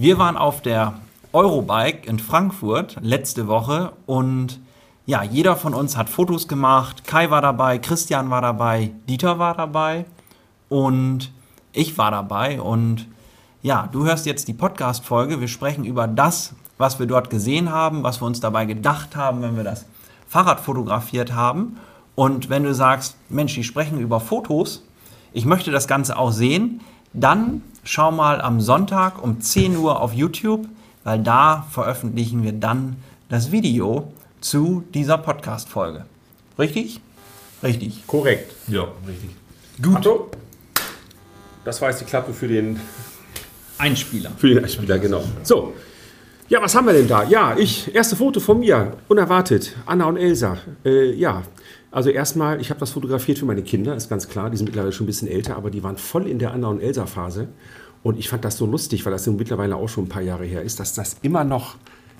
Wir waren auf der Eurobike in Frankfurt letzte Woche und ja, jeder von uns hat Fotos gemacht. Kai war dabei, Christian war dabei, Dieter war dabei und ich war dabei. Und ja, du hörst jetzt die Podcast-Folge. Wir sprechen über das, was wir dort gesehen haben, was wir uns dabei gedacht haben, wenn wir das Fahrrad fotografiert haben. Und wenn du sagst, Mensch, die sprechen über Fotos, ich möchte das Ganze auch sehen, dann schau mal am Sonntag um 10 Uhr auf YouTube, weil da veröffentlichen wir dann das Video zu dieser Podcast-Folge. Richtig? Richtig. Korrekt. Ja, richtig. Gut. Achtung. Das war jetzt die Klappe für den Einspieler. Für den Einspieler, genau. So. Ja, was haben wir denn da? Ja, ich, erste Foto von mir, unerwartet. Anna und Elsa. Äh, ja, also erstmal, ich habe das fotografiert für meine Kinder, ist ganz klar. Die sind mittlerweile schon ein bisschen älter, aber die waren voll in der Anna und Elsa-Phase. Und ich fand das so lustig, weil das mittlerweile auch schon ein paar Jahre her ist, dass das immer noch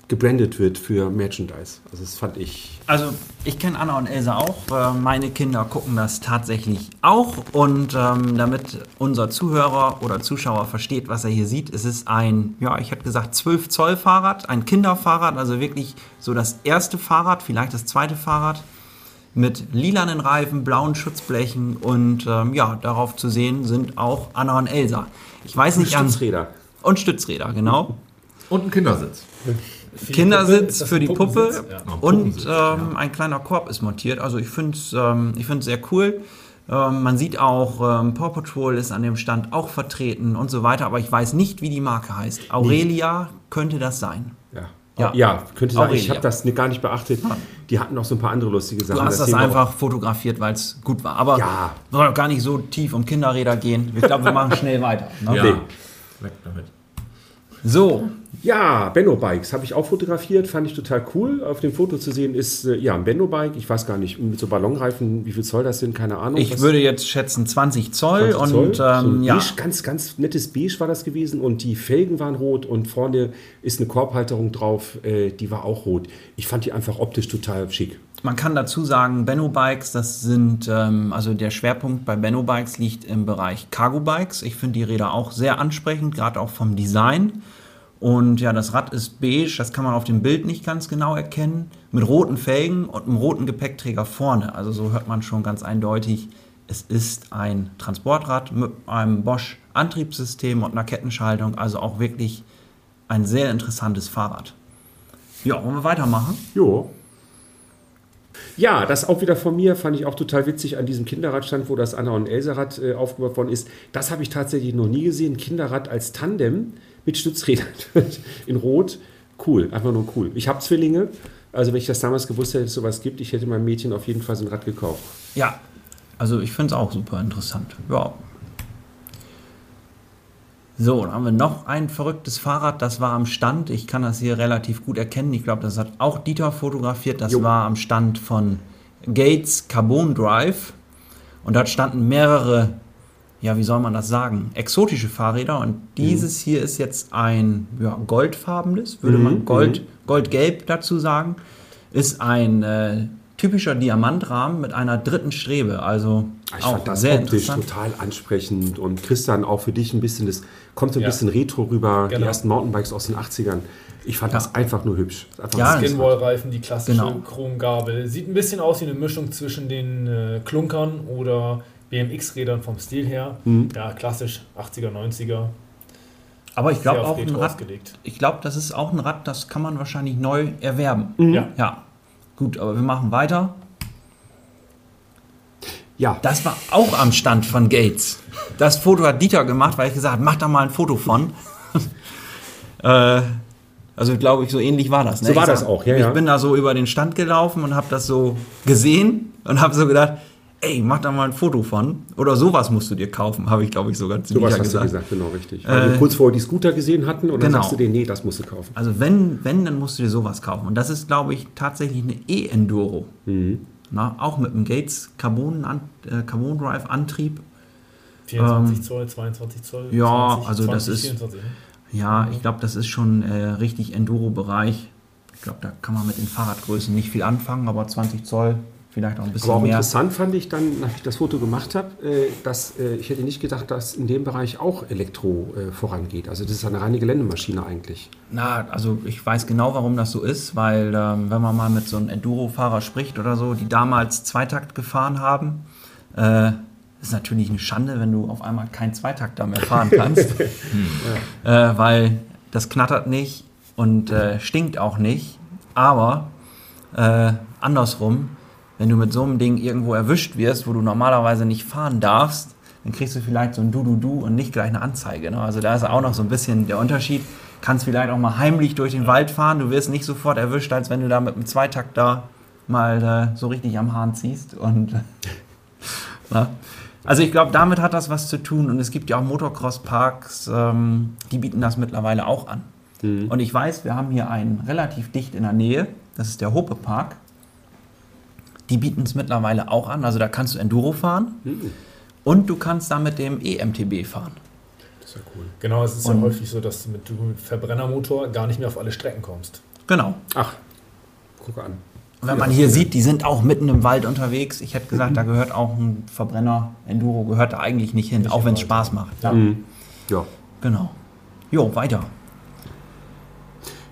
gebrandet wird für Merchandise. Also das fand ich. Also ich kenne Anna und Elsa auch. Äh, meine Kinder gucken das tatsächlich auch. Und ähm, damit unser Zuhörer oder Zuschauer versteht, was er hier sieht, es ist ein, ja, ich hätte gesagt 12 Zoll Fahrrad, ein Kinderfahrrad, also wirklich so das erste Fahrrad, vielleicht das zweite Fahrrad mit lilanen Reifen, blauen Schutzblechen und ähm, ja, darauf zu sehen sind auch Anna und Elsa. Ich weiß nicht und Stützräder. und Stützräder, genau. Und ein Kindersitz. Kindersitz für die Puppe ja. und ähm, ein kleiner Korb ist montiert. Also ich finde es ähm, sehr cool. Ähm, man sieht auch, ähm, Paw Patrol ist an dem Stand auch vertreten und so weiter, aber ich weiß nicht, wie die Marke heißt. Aurelia nee. könnte das sein. Ja. Ja, ja könnte sein. Aurelia. Ich habe das gar nicht beachtet. Die hatten noch so ein paar andere lustige Sachen. Du hast das, das einfach fotografiert, weil es gut war. Aber ja. soll doch gar nicht so tief um Kinderräder gehen. Ich glaube, wir machen schnell weiter. Ne? Ja. Nee. Weg damit. So. Ja, Benno Bikes habe ich auch fotografiert, fand ich total cool. Auf dem Foto zu sehen ist äh, ja ein Benno Bike. Ich weiß gar nicht, mit so Ballonreifen, wie viel Zoll das sind, keine Ahnung. Ich würde jetzt schätzen 20 Zoll 20 Zoll. und ähm, so ja. Beige, ganz, ganz nettes Beige war das gewesen und die Felgen waren rot und vorne ist eine Korbhalterung drauf, äh, die war auch rot. Ich fand die einfach optisch total schick. Man kann dazu sagen, Benno Bikes, das sind, ähm, also der Schwerpunkt bei Benno Bikes liegt im Bereich Cargo Bikes. Ich finde die Räder auch sehr ansprechend, gerade auch vom Design. Und ja, das Rad ist beige, das kann man auf dem Bild nicht ganz genau erkennen, mit roten Felgen und einem roten Gepäckträger vorne. Also so hört man schon ganz eindeutig, es ist ein Transportrad mit einem Bosch Antriebssystem und einer Kettenschaltung, also auch wirklich ein sehr interessantes Fahrrad. Ja, wollen wir weitermachen? Jo. Ja, das auch wieder von mir fand ich auch total witzig an diesem Kinderradstand, wo das Anna und Elsa-Rad äh, aufgebaut worden ist. Das habe ich tatsächlich noch nie gesehen. Kinderrad als Tandem mit Stützrädern in Rot. Cool, einfach nur cool. Ich habe Zwillinge, also wenn ich das damals gewusst hätte, dass es sowas gibt, ich hätte meinem Mädchen auf jeden Fall so ein Rad gekauft. Ja, also ich finde es auch super interessant. Ja. So, dann haben wir noch ein verrücktes Fahrrad, das war am Stand. Ich kann das hier relativ gut erkennen. Ich glaube, das hat auch Dieter fotografiert. Das jo. war am Stand von Gates Carbon Drive. Und dort standen mehrere ja, wie soll man das sagen, exotische Fahrräder. Und dieses mhm. hier ist jetzt ein ja, goldfarbenes, würde mhm. man Gold, mhm. goldgelb dazu sagen, ist ein äh, typischer Diamantrahmen mit einer dritten Strebe. Also ich auch fand das sehr optisch total ansprechend und Christian auch für dich ein bisschen, das kommt so ein ja. bisschen retro rüber, genau. die ersten Mountainbikes aus den 80ern. Ich fand ja. das einfach nur hübsch. Einfach ja, Skinwall-Reifen, die klassische genau. Chromgabel. Sieht ein bisschen aus wie eine Mischung zwischen den äh, Klunkern oder BMX-Rädern vom Stil her. Mhm. Ja, klassisch 80er, 90er. Aber ich glaube auch ein Rad, ich glaube, das ist auch ein Rad, das kann man wahrscheinlich neu erwerben. Mhm. Ja. ja. Gut, aber wir machen weiter. Ja. Das war auch am Stand von Gates. Das Foto hat Dieter gemacht, weil ich gesagt habe, mach da mal ein Foto von. äh, also glaube ich, so ähnlich war das. Ne? So war ich das auch, ja. Ich ja. bin da so über den Stand gelaufen und habe das so gesehen und habe so gedacht, ey, mach da mal ein Foto von. Oder sowas musst du dir kaufen, habe ich, glaube ich, sogar zu Sowas hast gesagt. du gesagt, genau, richtig. Weil äh, kurz vorher die Scooter gesehen hatten oder genau. sagst du dir, nee, das musst du kaufen? Also wenn, wenn, dann musst du dir sowas kaufen. Und das ist, glaube ich, tatsächlich eine E-Enduro. Mhm. Na, auch mit einem Gates Carbon, äh, Carbon Drive Antrieb. 24 ähm, Zoll, 22 Zoll. Ja, 20, also 20, das ist. 24, ne? Ja, ich glaube, das ist schon äh, richtig Enduro-Bereich. Ich glaube, da kann man mit den Fahrradgrößen nicht viel anfangen, aber 20 Zoll vielleicht auch ein bisschen Aber auch mehr. interessant fand ich dann, nachdem ich das Foto gemacht habe, äh, dass äh, ich hätte nicht gedacht, dass in dem Bereich auch Elektro äh, vorangeht. Also das ist eine reine Geländemaschine eigentlich. Na, also ich weiß genau, warum das so ist, weil ähm, wenn man mal mit so einem Enduro-Fahrer spricht oder so, die damals Zweitakt gefahren haben, äh, ist natürlich eine Schande, wenn du auf einmal keinen Zweitakter mehr fahren kannst, äh, weil das knattert nicht und äh, stinkt auch nicht. Aber äh, andersrum, wenn du mit so einem Ding irgendwo erwischt wirst, wo du normalerweise nicht fahren darfst, dann kriegst du vielleicht so ein Du-Du-Du und nicht gleich eine Anzeige. Ne? Also da ist auch noch so ein bisschen der Unterschied. Kannst vielleicht auch mal heimlich durch den Wald fahren, du wirst nicht sofort erwischt, als wenn du da mit einem Zweitakt da mal äh, so richtig am Hahn ziehst. Und, na? Also ich glaube, damit hat das was zu tun. Und es gibt ja auch Motocross-Parks, ähm, die bieten das mittlerweile auch an. Und ich weiß, wir haben hier einen relativ dicht in der Nähe, das ist der Hope Park. Die bieten es mittlerweile auch an, also da kannst du Enduro fahren und du kannst da mit dem EMTB fahren. Das ist ja cool. Genau, es ist Und- ja häufig so, dass du mit dem Verbrennermotor gar nicht mehr auf alle Strecken kommst. Genau. Ach, gucke an. Und wenn man hier sieht, die sind auch mitten im Wald unterwegs. Ich hätte gesagt, da gehört auch ein Verbrenner, Enduro gehört da eigentlich nicht hin, Nicht auch wenn es. Spaß macht. Ja. Ja. Genau. Jo, weiter.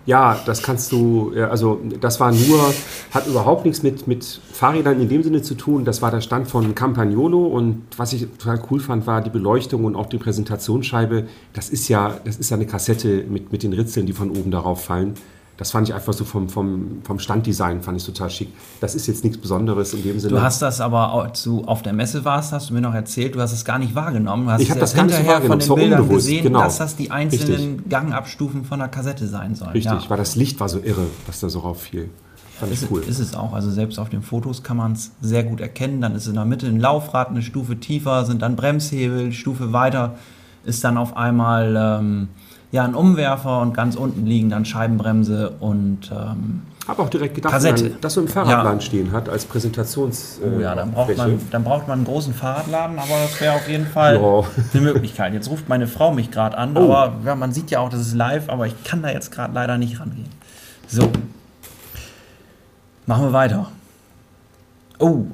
Ja, das kannst du, also das war nur, hat überhaupt nichts mit, mit Fahrrädern in dem Sinne zu tun. Das war der Stand von Campagnolo und was ich total cool fand, war die Beleuchtung und auch die Präsentationsscheibe. Das ist ja, das ist ja eine Kassette mit, mit den Ritzeln, die von oben darauf fallen. Das fand ich einfach so vom, vom, vom Standdesign, fand ich total schick. Das ist jetzt nichts Besonderes in dem Sinne. Du hast das aber, als du auf der Messe warst, hast du mir noch erzählt, du hast es gar nicht wahrgenommen. Du hast Ich hab es das gar nicht wahrgenommen, von den Bildern unbewusst, gesehen, genau. dass das die einzelnen Gangabstufen von der Kassette sein sollen. Richtig, Ja. weil das Licht war so irre, was da so rauffiel. Fand ich Ist, cool. ist es auch. Also selbst auf den Fotos kann man es sehr gut erkennen. Dann ist in der Mitte ein Laufrad, eine Stufe tiefer, sind dann Bremshebel, Stufe weiter ist dann auf einmal ähm, ja, ein Umwerfer und ganz unten liegen dann Scheibenbremse und ähm, Habe auch direkt gedacht, Kassette. wenn man das so im Fahrradplan stehen hat als Präsentations. oh ja, dann braucht, man, dann braucht man einen großen Fahrradladen, aber das wäre auf jeden Fall Ja. eine Möglichkeit. Jetzt ruft meine Frau mich gerade an, Oh. aber ja, man sieht ja auch, das ist live, aber ich kann da jetzt gerade leider nicht rangehen. So. Machen wir weiter. Oh.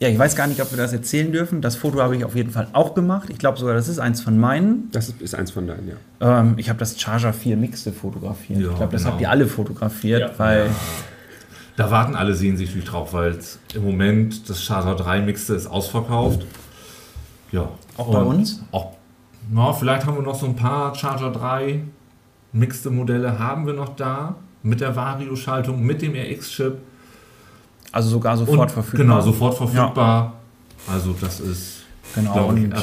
Ja, ich weiß gar nicht, ob wir das erzählen dürfen. Das Foto habe ich auf jeden Fall auch gemacht. Ich glaube sogar, das ist eins von meinen. Das ist, eins von deinen, ja. Ähm, ich habe das Charger 4 Mixte fotografiert. Ja, ich glaube, das genau. habt ihr alle fotografiert, Ja. weil Da warten alle sehnsüchtig drauf, weil im Moment das Charger 3 Mixte ist ausverkauft. Ja. Auch bei uns? Auch, na, vielleicht haben wir noch so ein paar Charger 3 Mixte Modelle haben wir noch da. Mit der Vario-Schaltung, mit dem RX-Chip. Also sogar sofort Und- verfügbar. Genau, sofort verfügbar. Also das ist, Genau, und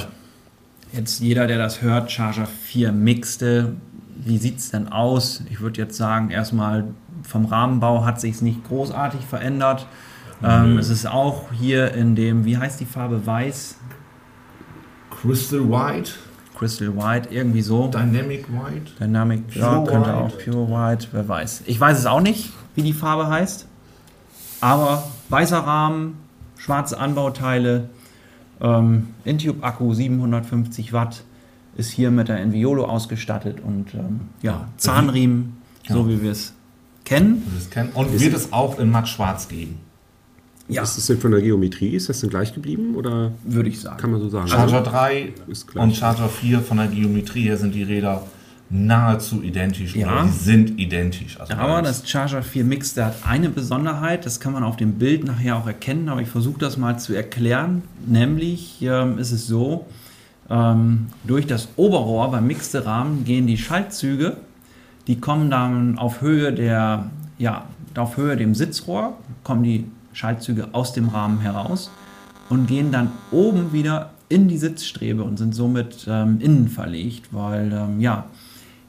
jetzt jeder, der das hört, Charger 4 Mixte, wie sieht es denn aus? Ich würde jetzt sagen, erstmal vom Rahmenbau hat sich nicht großartig verändert. Ähm, es ist auch hier in dem, wie heißt die Farbe, weiß, Crystal White, Crystal White, irgendwie so. Dynamic White. Dynamic, ja, könnte White. auch Pure White, wer weiß. Ich weiß es auch nicht, wie die Farbe heißt. Aber weißer Rahmen, schwarze Anbauteile, ähm, Intube-Akku 750 Watt, ist hier mit der Enviolo ausgestattet und ähm, ja, Zahnriemen, so wie wir es kennen. Kennen. Und wird es auch in matt schwarz geben. Ja, Ist das denn von der Geometrie? Ist das denn gleich geblieben oder würde ich sagen. kann man so sagen? Charger 3 ist gleich. und Charger 4 von der Geometrie her sind die Räder nahezu identisch. Ja. Oder die sind identisch. Also Aber das- das Charger 4 Mixte hat eine Besonderheit, das kann man auf dem Bild nachher auch erkennen, aber ich versuche das mal zu erklären. Nämlich ähm, ist es so, ähm, durch das Oberrohr beim mixte Rahmen gehen die Schaltzüge, die kommen dann auf Höhe der, ja, auf Höhe dem Sitzrohr, kommen die Schaltzüge aus dem Rahmen heraus und gehen dann oben wieder in die Sitzstrebe und sind somit ähm, innen verlegt, weil ähm, ja,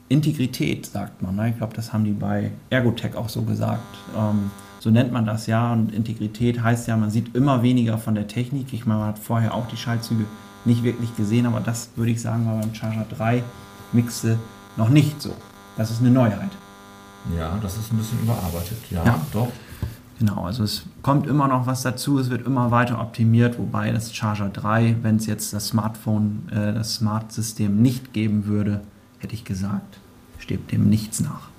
Integrität sagt man. Ne? Ich glaube, das haben die bei Ergotech auch so gesagt. Ähm, so nennt man das ja. Und Integrität heißt ja, man sieht immer weniger von der Technik. Ich meine, man hat vorher auch die Schaltzüge nicht wirklich gesehen, aber das würde ich sagen, war beim Charger 3 Mixte noch nicht so. Das ist eine Neuheit. ja, das ist ein bisschen überarbeitet. Ja, Ja. doch. Genau, also es kommt immer noch was dazu, es wird immer weiter optimiert, wobei das Charger 3, wenn es jetzt das Smartphone, äh, das Smart-System nicht geben würde, hätte ich gesagt, steht dem nichts nach.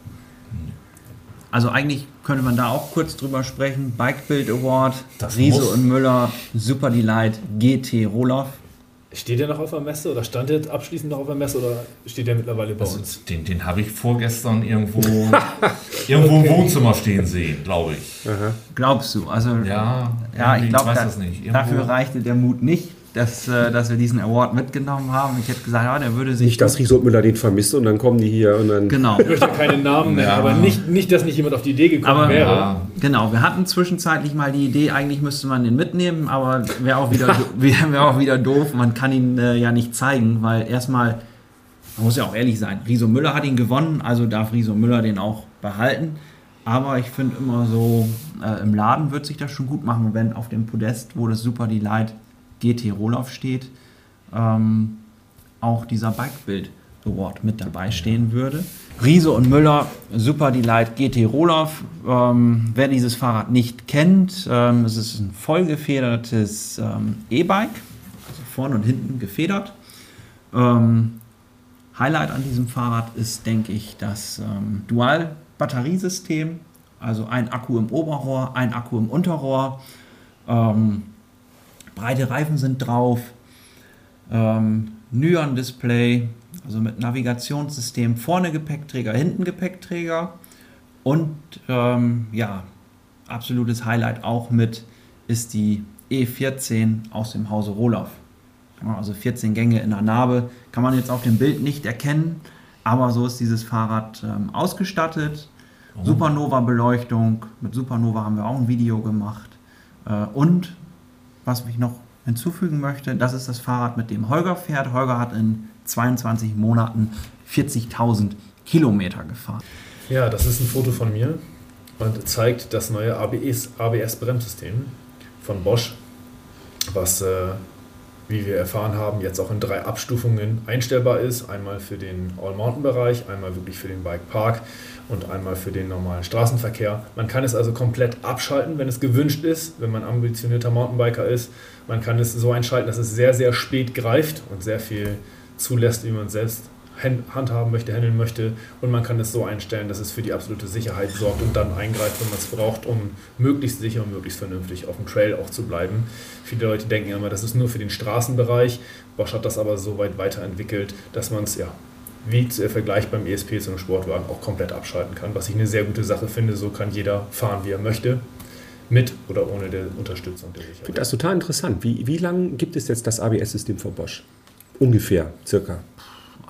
Also eigentlich könnte man da auch kurz drüber sprechen. Bike Build Award, das Riese und Müller, Super Delight, GT Roloff. Steht der noch auf der Messe oder stand der abschließend noch auf der Messe oder steht der mittlerweile bei also, uns? Den, den habe ich vorgestern irgendwo, irgendwo okay. im Wohnzimmer stehen sehen, glaube ich. Aha. Glaubst du? Also, ja, ja ich glaube, da, dafür reichte der Mut nicht dass, äh, dass wir diesen Award mitgenommen haben. Ich hätte gesagt, ja, der würde sich. Nicht, dass Riso Müller den vermisst und dann kommen die hier und dann. Genau. Ich möchte keine Namen nennen, ja. aber nicht, nicht, dass nicht jemand auf die Idee gekommen aber, wäre. Ja. Genau, wir hatten zwischenzeitlich mal die Idee, eigentlich müsste man den mitnehmen, aber wäre auch, wieder, wär auch wieder doof. Man kann ihn äh, ja nicht zeigen, weil erstmal, man muss ja auch ehrlich sein, Riso Müller hat ihn gewonnen, also darf Riso Müller den auch behalten. Aber ich finde immer so, äh, im Laden wird sich das schon gut machen, wenn auf dem Podest, wo das Super Delight GT Rohloff steht, ähm, auch dieser Bike-Build Award mit dabei stehen würde. Riese und Müller, Super Delight GT Rohloff. Ähm, wer dieses Fahrrad nicht kennt, ähm, es ist ein vollgefedertes ähm, E-Bike, also vorne und hinten gefedert. Ähm, Highlight an diesem Fahrrad ist, denke ich, das ähm, Dual-Batteriesystem, also ein Akku im Oberrohr, ein Akku im Unterrohr. Ähm, breite Reifen sind drauf, ähm, Nyon-Display, also mit Navigationssystem, vorne Gepäckträger, hinten Gepäckträger und ähm, ja, absolutes Highlight auch mit ist die E14 aus dem Hause Rohloff. Also 14 Gänge in der Narbe, kann man jetzt auf dem Bild nicht erkennen, aber so ist dieses Fahrrad ähm, ausgestattet. Supernova-Beleuchtung, mit Supernova haben wir auch ein Video gemacht. Äh, und was ich noch hinzufügen möchte, das ist das Fahrrad, mit dem Holger fährt. Holger hat in 22 Monaten 40.000 Kilometer gefahren. Ja, das ist ein Foto von mir und zeigt das neue ABS-Bremssystem von Bosch, was, äh, wie wir erfahren haben, jetzt auch in drei Abstufungen einstellbar ist. Einmal für den All-Mountain-Bereich, einmal wirklich für den Bike-Park und einmal für den normalen Straßenverkehr. Man kann es also komplett abschalten, wenn es gewünscht ist, wenn man ambitionierter Mountainbiker ist. Man kann es so einschalten, dass es sehr, sehr spät greift und sehr viel zulässt, wie man selbst handhaben möchte, handeln möchte. Und man kann es so einstellen, dass es für die absolute Sicherheit sorgt und dann eingreift, wenn man es braucht, um möglichst sicher und möglichst vernünftig auf dem Trail auch zu bleiben. Viele Leute denken immer, das ist nur für den Straßenbereich. Bosch hat das aber so weit weiterentwickelt, dass man es ja wie zu Vergleich beim ESP zu einem Sportwagen auch komplett abschalten kann, was ich eine sehr gute Sache finde. So kann jeder fahren, wie er möchte, mit oder ohne der Unterstützung der Sicherheit. Ich finde das total interessant. Wie, wie lange gibt es jetzt das ABS-System von Bosch? Ungefähr, circa.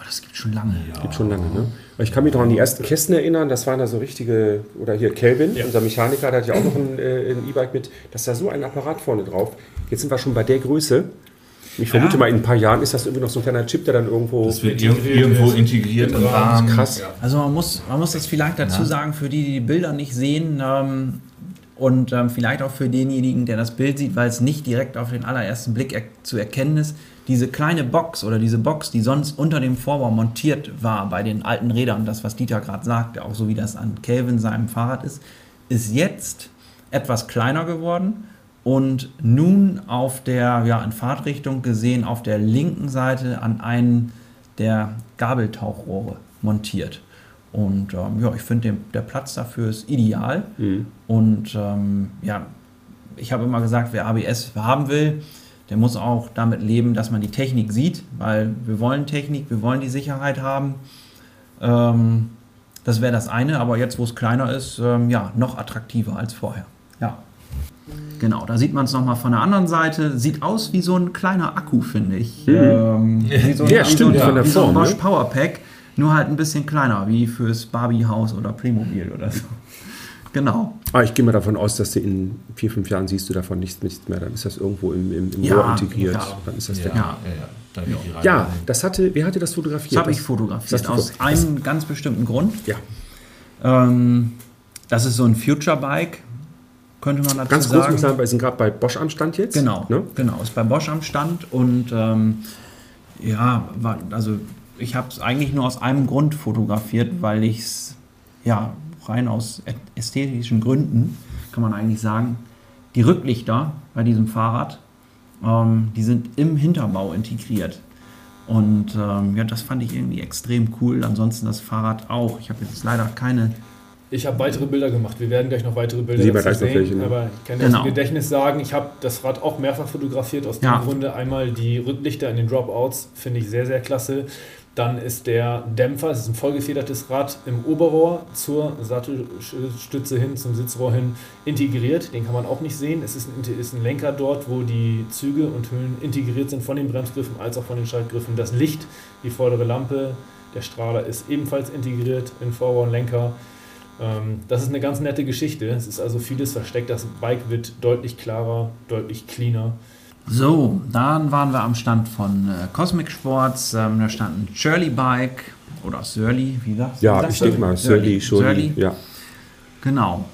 Das gibt schon lange. Ja. Gibt schon lange, ne? Ich kann mich noch an die ersten Kästen erinnern, das waren da so richtige, oder hier Kelvin, ja. unser Mechaniker, der hat ja auch noch ein äh, E-Bike mit, das ist da so ein Apparat vorne drauf. Jetzt sind wir schon bei der Größe. Ich vermute ja. mal, in ein paar Jahren ist das irgendwie noch so ein kleiner Chip, der dann irgendwo. Das wird irgendwo integriert im Rahmen. Krass. Also man muss, man muss das vielleicht dazu ja. sagen, für die, die die Bilder nicht sehen, ähm, und ähm, vielleicht auch für denjenigen, der das Bild sieht, weil es nicht direkt auf den allerersten Blick er zu erkennen ist, diese kleine Box oder diese Box, die sonst unter dem Vorbau montiert war bei den alten Rädern, das was Dieter gerade sagte, auch so wie das an Kelvin seinem Fahrrad ist, ist jetzt etwas kleiner geworden und nun auf der, ja, in Fahrtrichtung gesehen, auf der linken Seite an einen der Gabeltauchrohre montiert. Und ähm, ja, ich finde, der Platz dafür ist ideal. Mhm. Und ähm, ja, ich habe immer gesagt, wer ABS haben will, der muss auch damit leben, dass man die Technik sieht, weil wir wollen Technik, wir wollen die Sicherheit haben. Ähm, das wäre das eine, aber jetzt, wo es kleiner ist, ähm, ja, noch attraktiver als vorher. Ja. Genau, da sieht man es nochmal von der anderen Seite. Sieht aus wie so ein kleiner Akku, finde ich. Mhm. Ähm, wie so ein, ja, stimmt, so, von der wie Form. So ein Bosch ne? Powerpack, nur halt ein bisschen kleiner, wie fürs Barbie-Haus oder Playmobil oder so. Genau. Aber ah, ich gehe mal davon aus, dass du in vier, fünf Jahren siehst du davon nichts, nichts mehr. Dann ist das irgendwo im, im, im ja, Rohr integriert. Ja. Dann ist das ja, ja, ja, ja, das hatte, wer hatte das fotografiert? Das habe ich fotografiert, aus einem ganz bestimmten Grund. Ja. Ähm, das ist so ein Future-Bike, könnte man dazu Ganz kurz sagen. muss ich sagen, wir sind gerade bei Bosch am Stand jetzt. Genau, ne? genau, ist bei Bosch am Stand und ähm, ja, war, also ich habe es eigentlich nur aus einem Grund fotografiert, weil ich es ja rein aus ästhetischen Gründen, kann man eigentlich sagen, die Rücklichter bei diesem Fahrrad, ähm, die sind im Hinterbau integriert. Und ähm, ja, das fand ich irgendwie extrem cool. Ansonsten das Fahrrad auch. Ich habe jetzt leider keine Ich habe weitere Bilder gemacht. Wir werden gleich noch weitere Bilder Sehen wir dazu gleich noch welche, sehen. ne? Aber ich kann Genau. das im Gedächtnis sagen, ich habe das Rad auch mehrfach fotografiert. Aus Ja. dem Grunde einmal die Rücklichter in den Dropouts, finde ich sehr, sehr klasse. Dann ist der Dämpfer, es ist ein vollgefedertes Rad im Oberrohr zur Sattelstütze hin, zum Sitzrohr hin integriert. Den kann man auch nicht sehen. Es ist ein, ist ein Lenker dort, wo die Züge und Hüllen integriert sind von den Bremsgriffen als auch von den Schaltgriffen. Das Licht, die vordere Lampe, der Strahler ist ebenfalls integriert in Vorrohr und Lenker. Ähm, das ist eine ganz nette Geschichte. Es ist also vieles versteckt. Das Bike wird deutlich klarer, deutlich cleaner. So, dann waren wir am Stand von äh, Cosmic Sports. Ähm, da stand ein Shirley Bike oder Surly, wie sagst Ja, sagst ich denke mal, Surly, Surly. Ja. Genau.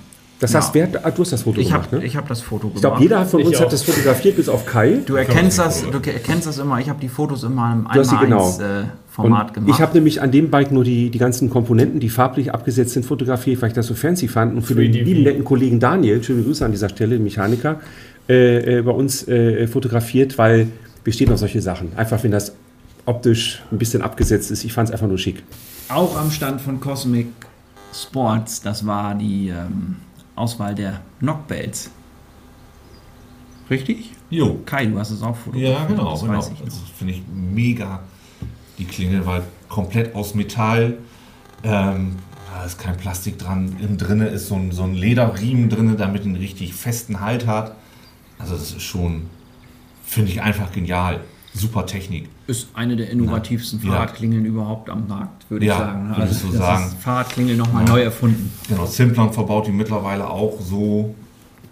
Das Ja. heißt, wer, hat- ah, du hast das Foto Ich gemacht, habe ne? ich hab das Foto gemacht. Ich glaube, jeder von Ich uns auch. hat das fotografiert, bis auf Kai. Du erkennst das, du erkennst das immer. Ich habe die Fotos immer im Du hast sie 1 genau. äh, Format Und gemacht. ich habe nämlich an dem Bike nur die, die ganzen Komponenten, die farblich abgesetzt sind, fotografiert, weil ich das so fancy fand. Und für den 3DV. lieben netten Kollegen Daniel, schöne Grüße an dieser Stelle, Mechaniker, äh, äh, bei uns äh, fotografiert, weil wir stehen auf solche Sachen. Einfach, wenn das optisch ein bisschen abgesetzt ist. Ich fand es einfach nur schick. Auch am Stand von Cosmic Sports, das war die ähm, Auswahl der Knockbells. Richtig? Jo. Kai, du hast es auch fotografiert. Ja, genau. das genau. weiß ich Das noch. finde ich mega. Die Klinge war komplett aus Metall. Ähm, da ist kein Plastik dran. Innen drinne ist so ein, so ein Lederriemen drin, damit einen richtig festen Halt hat. Also das ist schon, finde ich einfach genial. Super Technik. Ist eine der innovativsten Ja. Fahrradklingeln überhaupt am Markt, würde Ja, ich sagen. Also würdest du das sagen. Ist Fahrradklingel nochmal neu erfunden. Genau, Simplon verbaut die mittlerweile auch so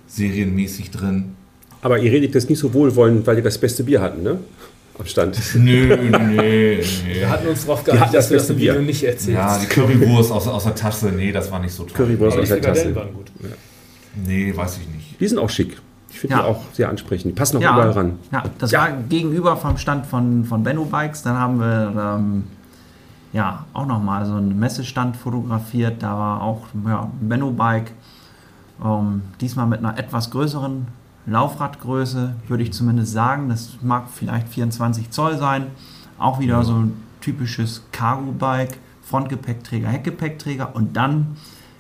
serienmäßig drin. Aber ihr redet das nicht so wohlwollend, weil ihr das beste Bier hatten, ne? Am Stand. Nö, nö, Wir nö. hatten uns darauf geeinigt, dass das wir das beste im Video Bier. nicht erzählen. Ja, die Currywurst aus, aus der Tasse, nee, das war nicht so toll. Currywurst aus der Tasse. Waren gut. Nee, weiß ich nicht. Die sind auch schick. Ich finde Ja. die auch sehr ansprechend. Die passen auch überall ran. Ja, das war gegenüber vom Stand von, von Benno Bikes. Dann haben wir ähm, ja auch nochmal so einen Messestand fotografiert. Da war auch ja, ein Benno Bike. Ähm, diesmal mit einer etwas größeren Laufradgröße, würde ich zumindest sagen. Das mag vielleicht 24 Zoll sein. Auch wieder so ein typisches Cargo-Bike. Frontgepäckträger, Heckgepäckträger und dann,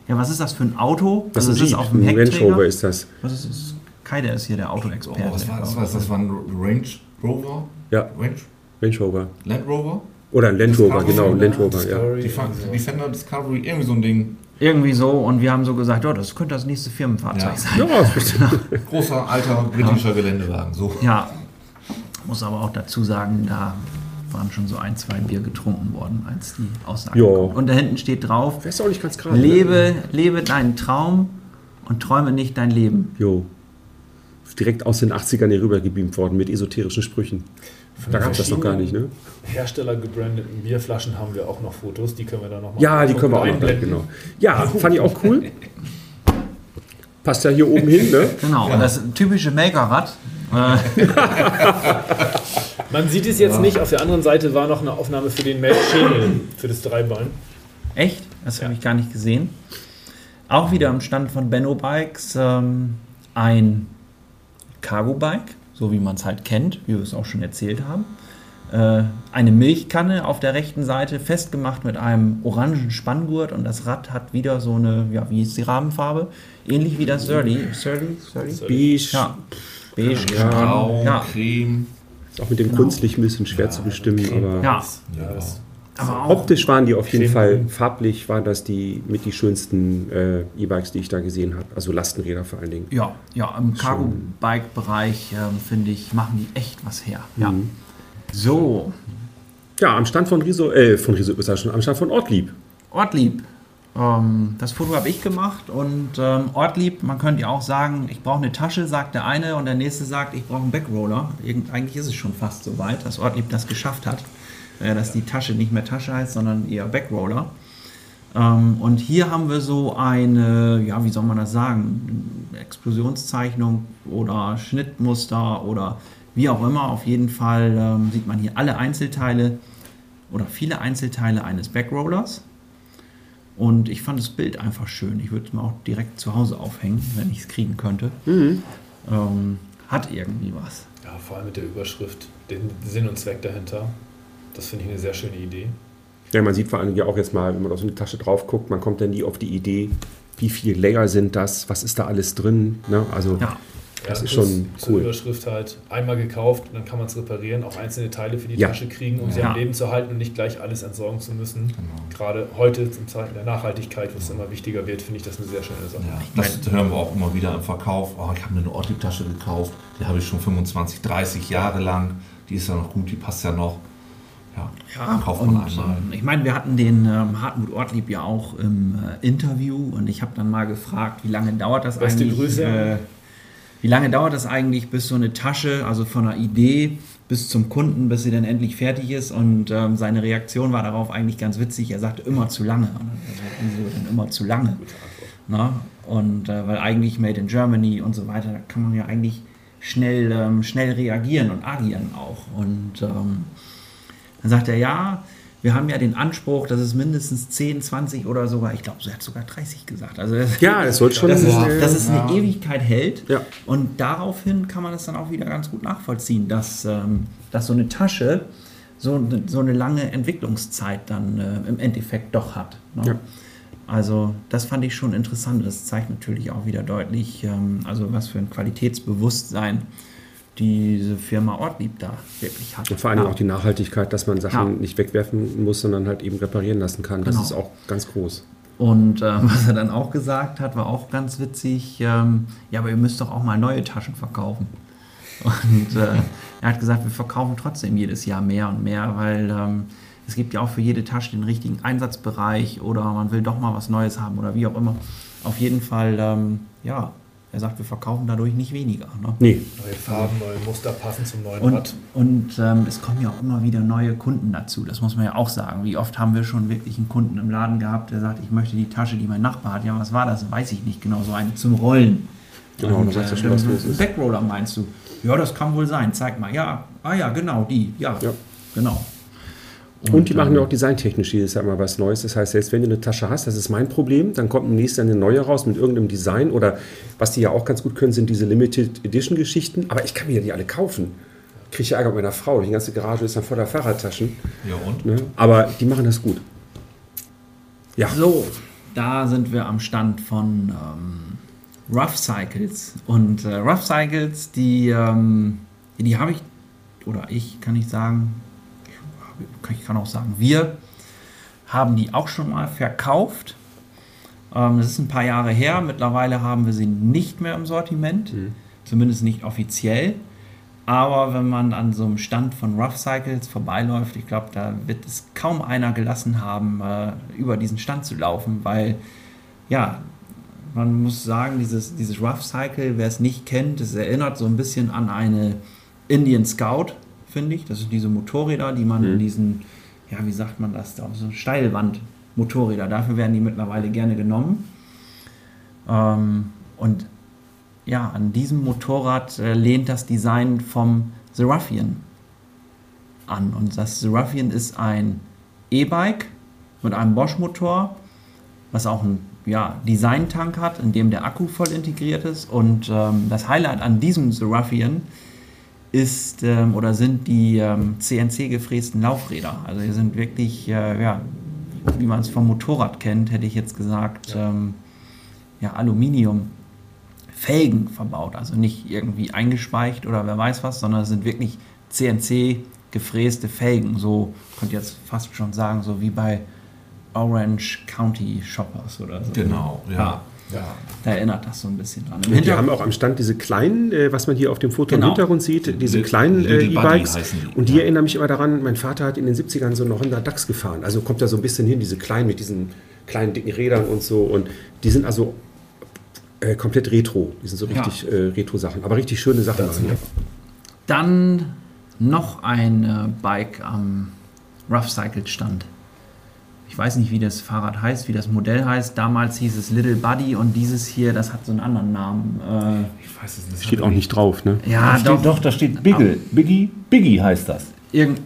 ja, was ist das für ein Auto? Das Also ist es Jeep. auf dem Ein Range. Rover ist das. Was ist das? Kai, der ist hier der Oh, Autoexperte. was war das? Was, das war ein Range Rover? Ja, Range? Range Rover. Land Rover? Oder ein Land Rover, Discovery genau, Land Rover, ja. Discovery, also. Defender Discovery, irgendwie so ein Ding. Irgendwie so und wir haben so gesagt, ja, das könnte das nächste Firmenfahrzeug Ja. sein. Ja, Großer, alter britischer Geländewagen. So. Ja, muss aber auch dazu sagen, da waren schon so ein, zwei Bier getrunken worden, als die Aussage Ja. kommt. Und da hinten steht drauf, das ist auch nicht ganz gerade. ne? lebe, lebe deinen Traum und träume nicht dein Leben. Jo. Direkt aus den 80ern hier rüber gebeamt worden mit esoterischen Sprüchen. Da gab es das noch gar nicht, ne? Hersteller gebrandeten Bierflaschen haben wir auch noch Fotos, die können wir da noch mal Ja, die können wir auch noch genau. Ja, fand ich auch cool. Passt ja hier oben hin, ne? Genau, und das typische Makerrad. Man sieht es jetzt nicht, auf der anderen Seite war noch eine Aufnahme für den Melkschemel, für das Dreibein. echt? Das habe ich gar nicht gesehen. Auch wieder am Stand von Benno Bikes ähm, ein Cargo-Bike, so wie man es halt kennt, wie wir es auch schon erzählt haben. Äh, eine Milchkanne auf der rechten Seite, festgemacht mit einem orangen Spanngurt und das Rad hat wieder so eine, ja, wie ist die Rahmenfarbe? Ähnlich wie das Surly. Surly? Surly? Beige. Ja. Beige. Grau, Ja. Creme. Ist auch mit dem kunstlich ein bisschen schwer zu bestimmen, aber Ja, Ja, das aber optisch waren die auf jeden. Fall, farblich waren das die mit die schönsten äh, E-Bikes, die ich da gesehen habe. Also Lastenräder vor allen Dingen. Ja, ja, im Cargo-Bike-Bereich ähm, finde ich, machen die echt was her. Ja. Mhm. So, Ja, am Stand von Riso, äh, von Riso ist das schon, am Stand von Ortlieb. Ortlieb. Ähm, das Foto habe ich gemacht und ähm, Ortlieb, man könnte ja auch sagen, ich brauche eine Tasche, sagt der eine und der nächste sagt, ich brauche einen Backroller. Irgend, eigentlich ist es schon fast so weit, dass Ortlieb das geschafft hat, äh, dass die Tasche nicht mehr Tasche heißt, sondern eher Backroller. Ähm, und hier haben wir so eine, ja, wie soll man das sagen, Explosionszeichnung oder Schnittmuster oder wie auch immer. Auf jeden Fall ähm, sieht man hier alle Einzelteile oder viele Einzelteile eines Backrollers. Und ich fand das Bild einfach schön. Ich würde es mir auch direkt zu Hause aufhängen, wenn ich es kriegen könnte. Ähm, hat irgendwie was. Ja, vor allem mit der Überschrift, den Sinn und Zweck dahinter. Das finde ich eine sehr schöne Idee. Ja, man sieht vor allem ja auch jetzt mal, wenn man auf so eine Tasche drauf guckt, man kommt dann nie auf die Idee, wie viele Layer sind das, was ist da alles drin. Ne? Also Ja. das Ja, ist schon Zur cool. Überschrift halt einmal gekauft, dann kann man es reparieren, auch einzelne Teile für die Ja. Tasche kriegen, um sie Ja. am Leben zu halten und nicht gleich alles entsorgen zu müssen. Genau. Gerade heute, zum Zeiten der Nachhaltigkeit, wo es immer wichtiger wird, finde ich das eine sehr schöne Sache. Ja, das hören wir auch immer wieder im Verkauf. Oh, ich habe mir eine Ortlieb-Tasche gekauft, die habe ich schon 25, 30 Jahre lang. Die ist ja noch gut, die passt ja noch. Ja, Ja, und man einmal. ähm, ich meine, wir hatten den ähm, Hartmut Ortlieb ja auch im äh, Interview und ich habe dann mal gefragt, wie lange dauert das Beste eigentlich? Grüße. Äh, wie lange dauert das eigentlich, bis so eine Tasche, also von einer Idee bis zum Kunden, bis sie dann endlich fertig ist? Und ähm, seine Reaktion war darauf eigentlich ganz witzig. Er sagte immer zu lange. Und dann, also, wieso denn immer zu lange? Na? Und äh, weil eigentlich Made in Germany und so weiter, da kann man ja eigentlich schnell, ähm, schnell reagieren und agieren auch. Und ähm, dann sagt er, ja, wir haben ja den Anspruch, dass es mindestens 10, 20 oder sogar, ich glaube, er hat sogar 30 gesagt. Also das, Ja, das soll schon. dass, es, dass es eine Ewigkeit hält. Ja. Und daraufhin kann man es dann auch wieder ganz gut nachvollziehen, dass, ähm, dass so eine Tasche so, eine- so eine lange Entwicklungszeit dann äh, im Endeffekt doch hat. Ne? Ja. Also das fand ich schon interessant. Das zeigt natürlich auch wieder deutlich, ähm, also was für ein Qualitätsbewusstsein diese Firma Ortlieb da wirklich hat. Und vor allem Ja. auch die Nachhaltigkeit, dass man Sachen Ja. nicht wegwerfen muss, sondern halt eben reparieren lassen kann. Das Genau. ist auch ganz groß. Und äh, was er dann auch gesagt hat, war auch ganz witzig. Ähm, ja, aber ihr müsst doch auch mal neue Taschen verkaufen. Und äh, er hat gesagt, wir verkaufen trotzdem jedes Jahr mehr und mehr, weil ähm, es gibt ja auch für jede Tasche den richtigen Einsatzbereich oder man will doch mal was Neues haben oder wie auch immer. Auf jeden Fall, ähm, ja, er sagt, wir verkaufen dadurch nicht weniger. Ne? Nee, Neue Farben, neue Muster passen zum neuen Und, Rad. und ähm, es kommen ja auch immer wieder neue Kunden dazu. Das muss man ja auch sagen. Wie oft haben wir schon wirklich einen Kunden im Laden gehabt, der sagt, ich möchte die Tasche, die mein Nachbar hat. Ja, was war das? Weiß ich nicht genau. So eine zum Rollen. Genau, und, da weißt du äh, schon, was los ist. Backroller meinst du? Ja, das kann wohl sein. Zeig mal. Ja, ah ja, genau, die. Ja, Ja. genau. Und, die machen ja auch designtechnisch jedes Jahr mal was Neues. Das heißt, selbst wenn du eine Tasche hast, das ist mein Problem, dann kommt demnächst eine neue raus mit irgendeinem Design oder was die ja auch ganz gut können, sind diese Limited Edition Geschichten. Aber ich kann mir ja die alle kaufen. Kriege ich Ärger mit meiner Frau. Die ganze Garage ist dann voller Fahrradtaschen. Ja, und? Ne? Aber die machen das gut. Ja. So, da sind wir am Stand von ähm, Rough Cycles. Und äh, Rough Cycles, die, ähm, die habe ich, oder ich kann ich sagen, ich, kann auch sagen, wir haben die auch schon mal verkauft. Ähm, das ist ein paar Jahre her. Mittlerweile haben wir sie nicht mehr im Sortiment, zumindest nicht offiziell. Aber wenn man an so einem Stand von Rough Cycles vorbeiläuft, ich glaube, da wird es kaum einer gelassen haben, äh, über diesen Stand zu laufen, weil, ja, man muss sagen, dieses, dieses Rough Cycle, wer es nicht kennt, es erinnert so ein bisschen an eine Indian Scout, finde ich. Das sind diese Motorräder, die man in diesen, ja, wie sagt man das, da, so Steilwand-Motorräder, dafür werden die mittlerweile gerne genommen. Ähm, und ja, an diesem Motorrad äh, lehnt das Design vom Seraphian an. Und das Seraphian ist ein E-Bike mit einem Bosch-Motor, was auch einen ja, Design-Tank hat, in dem der Akku voll integriert ist. Und ähm, das Highlight an diesem Seraphian ist ähm, oder sind die ähm, CNC gefrästen Laufräder. Also hier sind wirklich, äh, ja, wie man es vom Motorrad kennt, hätte ich jetzt gesagt, ähm, ja, Aluminium Felgen verbaut, also nicht irgendwie eingespeicht oder wer weiß was, sondern es sind wirklich CNC gefräste Felgen. So könnt ihr jetzt fast schon sagen, so wie bei Orange County Shoppers oder so. Genau, ja. Ja, da erinnert das so ein bisschen dran. Im Und die Hintergrund- haben auch am Stand diese kleinen, äh, was man hier auf dem Foto Genau. im Hintergrund sieht, diese Little- kleinen äh, E-Bikes. Und die ja. erinnern mich immer daran, mein Vater hat in den 70ern so eine Honda DAX gefahren. Also kommt da so ein bisschen hin, diese kleinen mit diesen kleinen dicken Rädern und so. Und die sind also äh, komplett retro. Die sind so Ja. richtig äh, Retro-Sachen. Aber richtig schöne Sachen. Dann noch ein äh, Bike am Rough Cycle Stand. Ich weiß nicht, wie das Fahrrad heißt, wie das Modell heißt. Damals hieß es Little Buddy und dieses hier, das hat so einen anderen Namen. Äh, Ich weiß es nicht. Steht auch nicht drauf, ne? ja, da steht, doch, da steht Biggle. Biggie, Biggie heißt das. Irgend,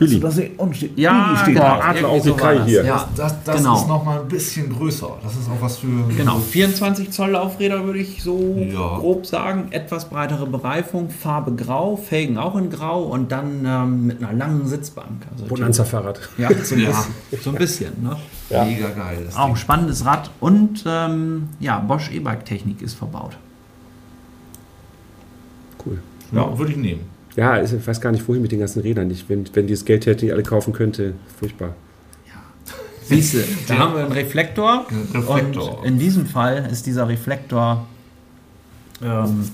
Willi. Das ist, und steht, Ja, Willi steht genau. Adler auf so Kai das. hier. Ja, Das, das genau. ist nochmal ein bisschen größer. Das ist auch was für. Genau, 24 Zoll Laufräder würde ich so Ja. grob sagen. Etwas breitere Bereifung, Farbe grau, Felgen auch in grau und dann ähm, mit einer langen Sitzbank. Also Bonanza-Fahrrad. ja, so ein Ja. bisschen. So ein bisschen ne? Ja. Mega geil. Das Auch ein spannendes Rad und ähm, ja, Bosch E-Bike-Technik ist verbaut. Cool. Ja, würde ich nehmen. Ja, ich weiß gar nicht, wohin mit den ganzen Rädern. Ich, wenn, wenn die das Geld hätten, die alle kaufen könnte, furchtbar. Siehst du, da haben wir einen Reflektor. Reflektor. Und in diesem Fall ist dieser Reflektor, ähm,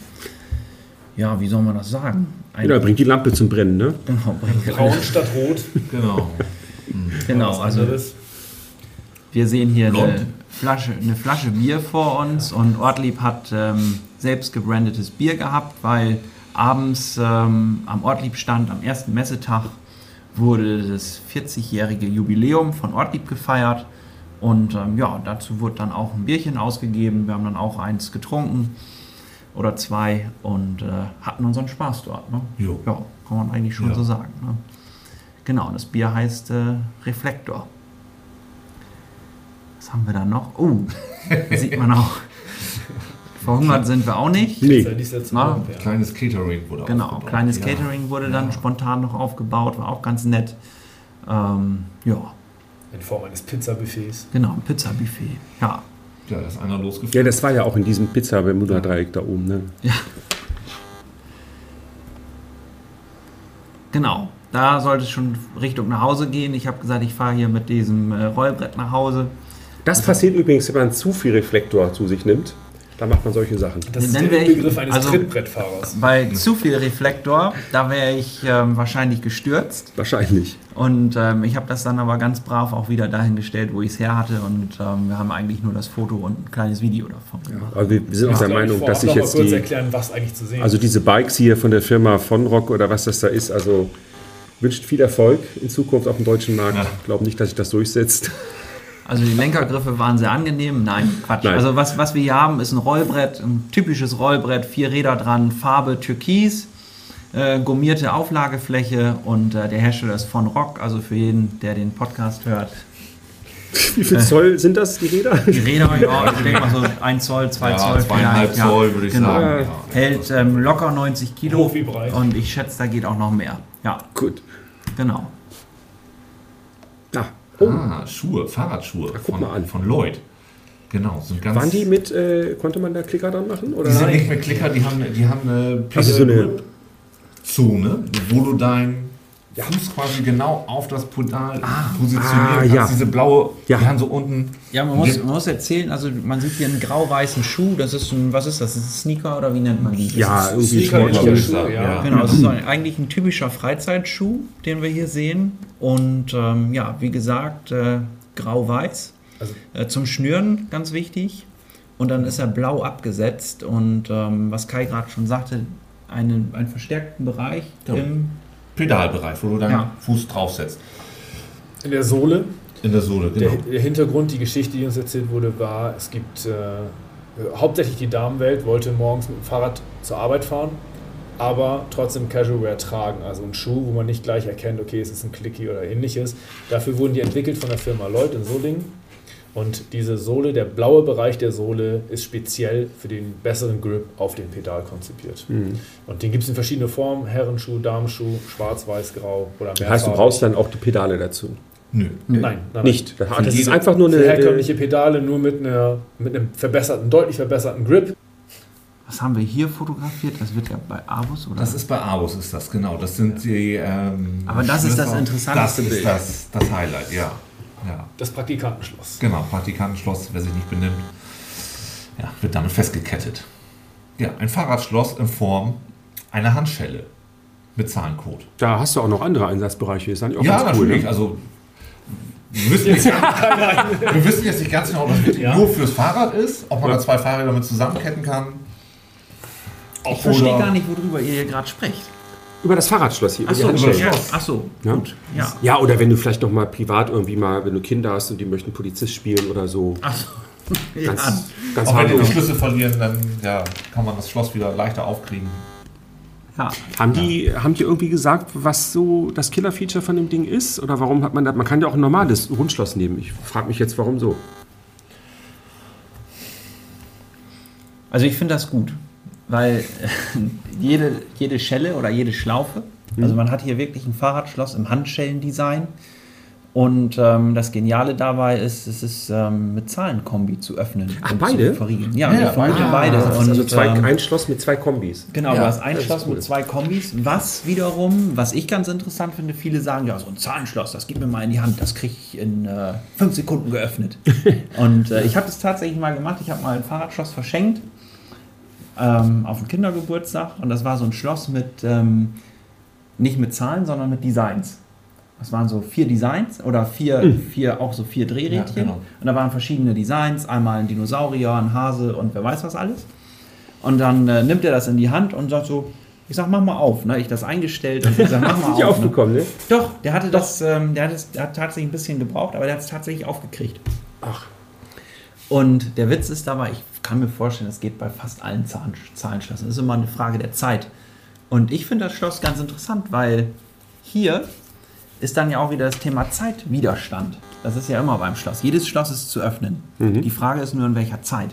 ja, wie soll man das sagen? Ein, Genau, bringt die Lampe zum Brennen, ne? genau, bringt- Braun statt Rot. Genau. genau, Was also wir sehen hier eine. Flasche, eine Flasche Bier vor uns und Ortlieb hat ähm, selbst gebrandetes Bier gehabt, weil abends ähm, am Ortlieb-Stand am ersten Messetag wurde das 40-jährige Jubiläum von Ortlieb gefeiert und ähm, ja, dazu wurde dann auch ein Bierchen ausgegeben. Wir haben dann auch eins getrunken oder zwei und äh, hatten unseren Spaß dort. Ne? Jo. Ja, kann man eigentlich schon Ja. so sagen. Ne? Genau, das Bier heißt äh, Reflektor. Was haben wir da noch? Oh, sieht man auch. Verhungert sind wir auch nicht. Nee. Das ist jetzt Na, ja. Kleines Catering wurde Genau, aufgebaut. kleines Ja. Catering wurde dann spontan noch aufgebaut, war auch ganz nett. Ähm, ja, In Form eines Pizzabuffets. genau, ein Pizzabuffet. Ja, Ja, da ist einer Ja, losgefahren. das war ja auch in diesem Pizza-Bermuda-Dreieck da oben, ne? genau. Da sollte es schon Richtung nach Hause gehen. Ich habe gesagt, ich fahre hier mit diesem äh, Rollbrett nach Hause. Das passiert übrigens, wenn man zu viel Reflektor zu sich nimmt. Da macht man solche Sachen. Das ist der ich- Begriff eines also- Trittbrettfahrers. Bei zu viel Reflektor, da wäre ich ähm, wahrscheinlich gestürzt. Wahrscheinlich. Und ähm, ich habe das dann aber ganz brav auch wieder dahingestellt, wo ich es her hatte. Und ähm, wir haben eigentlich nur das Foto und ein kleines Video davon gemacht. Aber wir wir sind auch der Meinung, dass mal jetzt kurz die, erklären, was eigentlich zu sehen also diese Bikes hier von der Firma von Rock oder was das da ist, also wünscht viel Erfolg in Zukunft auf dem deutschen Markt. Ja. Ich glaube nicht, dass sich das durchsetzt. Also die Lenkergriffe waren sehr angenehm. Nein, Quatsch. Nein. Also was, was wir hier haben, ist ein Rollbrett, ein typisches Rollbrett, vier Räder dran, Farbe Türkis, äh, gummierte Auflagefläche und äh, der Hersteller ist von Rock. Also für jeden, der den Podcast hört. Wie viel Zoll sind das, die Räder? Die Räder, ja, ich denke mal so 1 Zoll, 2 Ja, Zoll. zweieinhalb vielleicht, Zoll, würde ich genau. sagen. Ja. Hält ähm, locker 90 Kilo. Hoch wie breit. Und ich schätze, da geht auch noch mehr. Ja, Gut. genau. Ah, oh. Ah, Schuhe, Fahrradschuhe guck von, mal an. von Lloyd. Genau, sind ganz. Waren die mit, äh, konnte man da Klicker dran machen? Oder? Die sind nicht mehr Klicker, die haben, die haben eine Also so eine- Zone, wo du deinen Fuß quasi genau auf das Pedal positionieren ah, kannst. ja. Diese blaue, Ja. die haben so unten. Ja, man muss, man muss erzählen, also man sieht hier einen grau-weißen Schuh, das ist ein, was ist das? Das ist ein Sneaker oder wie nennt man die? Ja, irgendwie Sneaker sagen, ja. ja. Genau, es ist ein, eigentlich ein typischer Freizeitschuh, den wir hier sehen. Und ähm, ja, wie gesagt, äh, grau-weiß. Also- äh, zum Schnüren ganz wichtig. Und dann ist er blau abgesetzt. Und ähm, was Kai gerade schon sagte, einen, einen verstärkten Bereich Ja. im. Pedalbereich, wo du deinen Ja. Fuß draufsetzt. In der Sohle. In der Sohle, Der, genau. der Hintergrund, die Geschichte, die uns erzählt wurde, war, es gibt äh, hauptsächlich die Damenwelt, wollte morgens mit dem Fahrrad zur Arbeit fahren, aber trotzdem Casual Wear tragen. Also ein Schuh, wo man nicht gleich erkennt, okay, es ist ein Clicky oder ähnliches. Dafür wurden die entwickelt von der Firma Lloyd in Solingen. Und diese Sohle, der blaue Bereich der Sohle, ist speziell für den besseren Grip auf dem Pedal konzipiert. Mhm. Und den gibt es in verschiedene Formen: Herrenschuh, Damenschuh, schwarz, weiß, grau oder Das heißt, du brauchst dann auch die Pedale dazu. Nö. Nein, nein, nein. Nicht. Das, das ist einfach nur eine. herkömmliche Pedale nur mit, einer, mit einem verbesserten, deutlich verbesserten Grip. Was haben wir hier fotografiert? Das wird ja bei Avus oder? Das ist bei Abus, ist das, genau. Das sind die. Ähm, Aber das ist das interessanteste Das Bild. ist das, das Highlight, ja. Ja. Das Praktikantenschloss. Genau, Praktikantenschloss, wer sich nicht benimmt, ja, wird damit festgekettet. Ja, ein Fahrradschloss in Form einer Handschelle mit Zahlencode. Da hast du auch noch andere Einsatzbereiche. Ist eigentlich auch ja, ganz cool. natürlich. Ne? Also, wir wissen, jetzt, wir wissen jetzt nicht ganz genau, ob das Ja. nur fürs Fahrrad ist, ob man da zwei Fahrräder mit zusammenketten kann. ich verstehe gar nicht, worüber ihr hier gerade sprecht. Über das Fahrradschloss hier. über die Achso, Handschelle. ja. Ach so, Ja. gut. Ja. Ja, oder wenn du vielleicht noch mal privat irgendwie mal, wenn du Kinder hast und die möchten Polizist spielen oder so. Ach so. Ja. Ganz, ganz Auch wenn die die. Schlüssel verlieren, dann ja, kann man das Schloss wieder leichter aufkriegen. Ja. Haben die, haben die irgendwie gesagt, was so das Killer-Feature von dem Ding ist? Oder warum hat man da, man kann ja auch ein normales Rundschloss nehmen. Ich frage mich jetzt, warum so? Also ich finde das gut, weil jede, jede Schelle oder jede Schlaufe, also man hat hier wirklich ein Fahrradschloss im Handschellendesign und ähm, das Geniale dabei ist, es ist ähm, mit Zahlenkombi zu öffnen. Ach, beide? Zu verriegeln. Ja, Ja, wir vermuten ah, beide. Das ist Und, also zwei, ähm, ein Schloss mit zwei Kombis. Genau, Ja, du hast ein Schloss cool. mit zwei Kombis. Was wiederum, was ich ganz interessant finde, viele sagen, ja, so ein Zahlenschloss, das gib mir mal in die Hand, das kriege ich in äh, fünf Sekunden geöffnet. Und äh, ich habe das tatsächlich mal gemacht. Ich habe mal ein Fahrradschloss verschenkt ähm, auf dem Kindergeburtstag und das war so ein Schloss mit, ähm, nicht mit Zahlen, sondern mit Designs. Das waren so vier Designs oder vier, vier auch so vier Drehrädchen. Ja, genau. Und da waren verschiedene Designs, einmal ein Dinosaurier, ein Hase und wer weiß was alles. Und dann äh, nimmt er das in die Hand und sagt so, ich sag, mach mal auf. Ne? Ich das eingestellt und ich sag, mach mal auf. Ne? aufgekommen, ne? Doch, der hatte das, ähm, der hat, es, der hat tatsächlich ein bisschen gebraucht, aber der hat es tatsächlich aufgekriegt. Ach. Und der Witz ist dabei, ich kann mir vorstellen, das geht bei fast allen Zahlen, Zahlenschlössern. Das ist immer eine Frage der Zeit. Und ich finde das Schloss ganz interessant, weil hier ist dann ja auch wieder das Thema Zeitwiderstand. Das ist ja immer beim Schloss. Jedes Schloss ist zu öffnen. Die Frage ist nur, in welcher Zeit.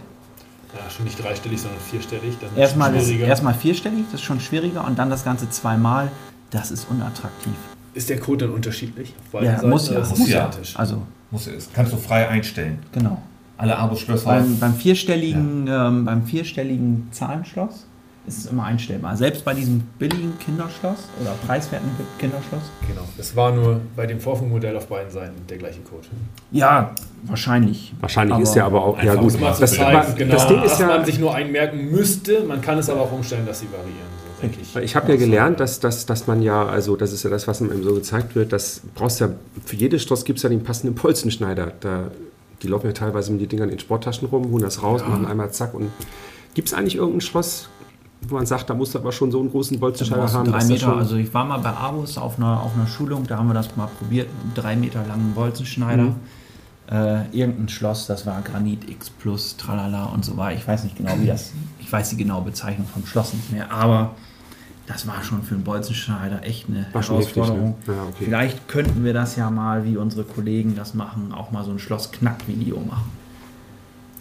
Ja, schon nicht dreistellig, sondern vierstellig. Das ist Erstmal, schon ist, schwieriger. erstmal vierstellig, das ist schon schwieriger. Und dann das Ganze zweimal, das ist unattraktiv. Ist der Code dann unterschiedlich? Ja, Seiten, muss ja. Muss ja. Also, Muss es. Kannst du frei einstellen. genau. Alle Abo-Schlösser. Beim, beim, vierstelligen, ähm, beim vierstelligen Zahlenschloss ist es immer einstellbar. Selbst bei diesem billigen Kinderschloss oder preiswerten Kinderschloss. Genau. Es war nur bei dem Vorfunkmodell auf beiden Seiten der gleiche Code. Ja, wahrscheinlich. Wahrscheinlich ist ja aber auch, ja gut. Das, zeigen, aber, genau, das Ding ist dass ja, man sich nur einmerken müsste. Man kann es aber auch umstellen, dass sie variieren. Ich. Ich habe ja gelernt, dass, dass, dass man ja, also das ist ja das, was einem so gezeigt wird, das brauchst ja, für jedes Schloss gibt es ja den passenden Bolzenschneider. Da, die laufen ja teilweise mit den Dingern in Sporttaschen rum, holen das raus, machen einmal zack und gibt es eigentlich irgendein Schloss, wo man sagt, da musst du aber schon so einen großen du haben? drei Meter. Also ich war mal bei Abus auf einer, auf einer Schulung, da haben wir das mal probiert, einen drei Meter langen Bolzenschneider. Mhm. Äh, irgendein Schloss, das war Granit X Plus, tralala und so weiter. Ich weiß nicht genau, wie das, ich weiß die genaue Bezeichnung vom Schloss nicht mehr, aber das war schon für einen Bolzenschneider echt eine War schon heftig, Herausforderung. ne? Ja, okay. Vielleicht könnten wir das ja mal, wie unsere Kollegen das machen, auch mal so ein Schloss-Knack-Video machen.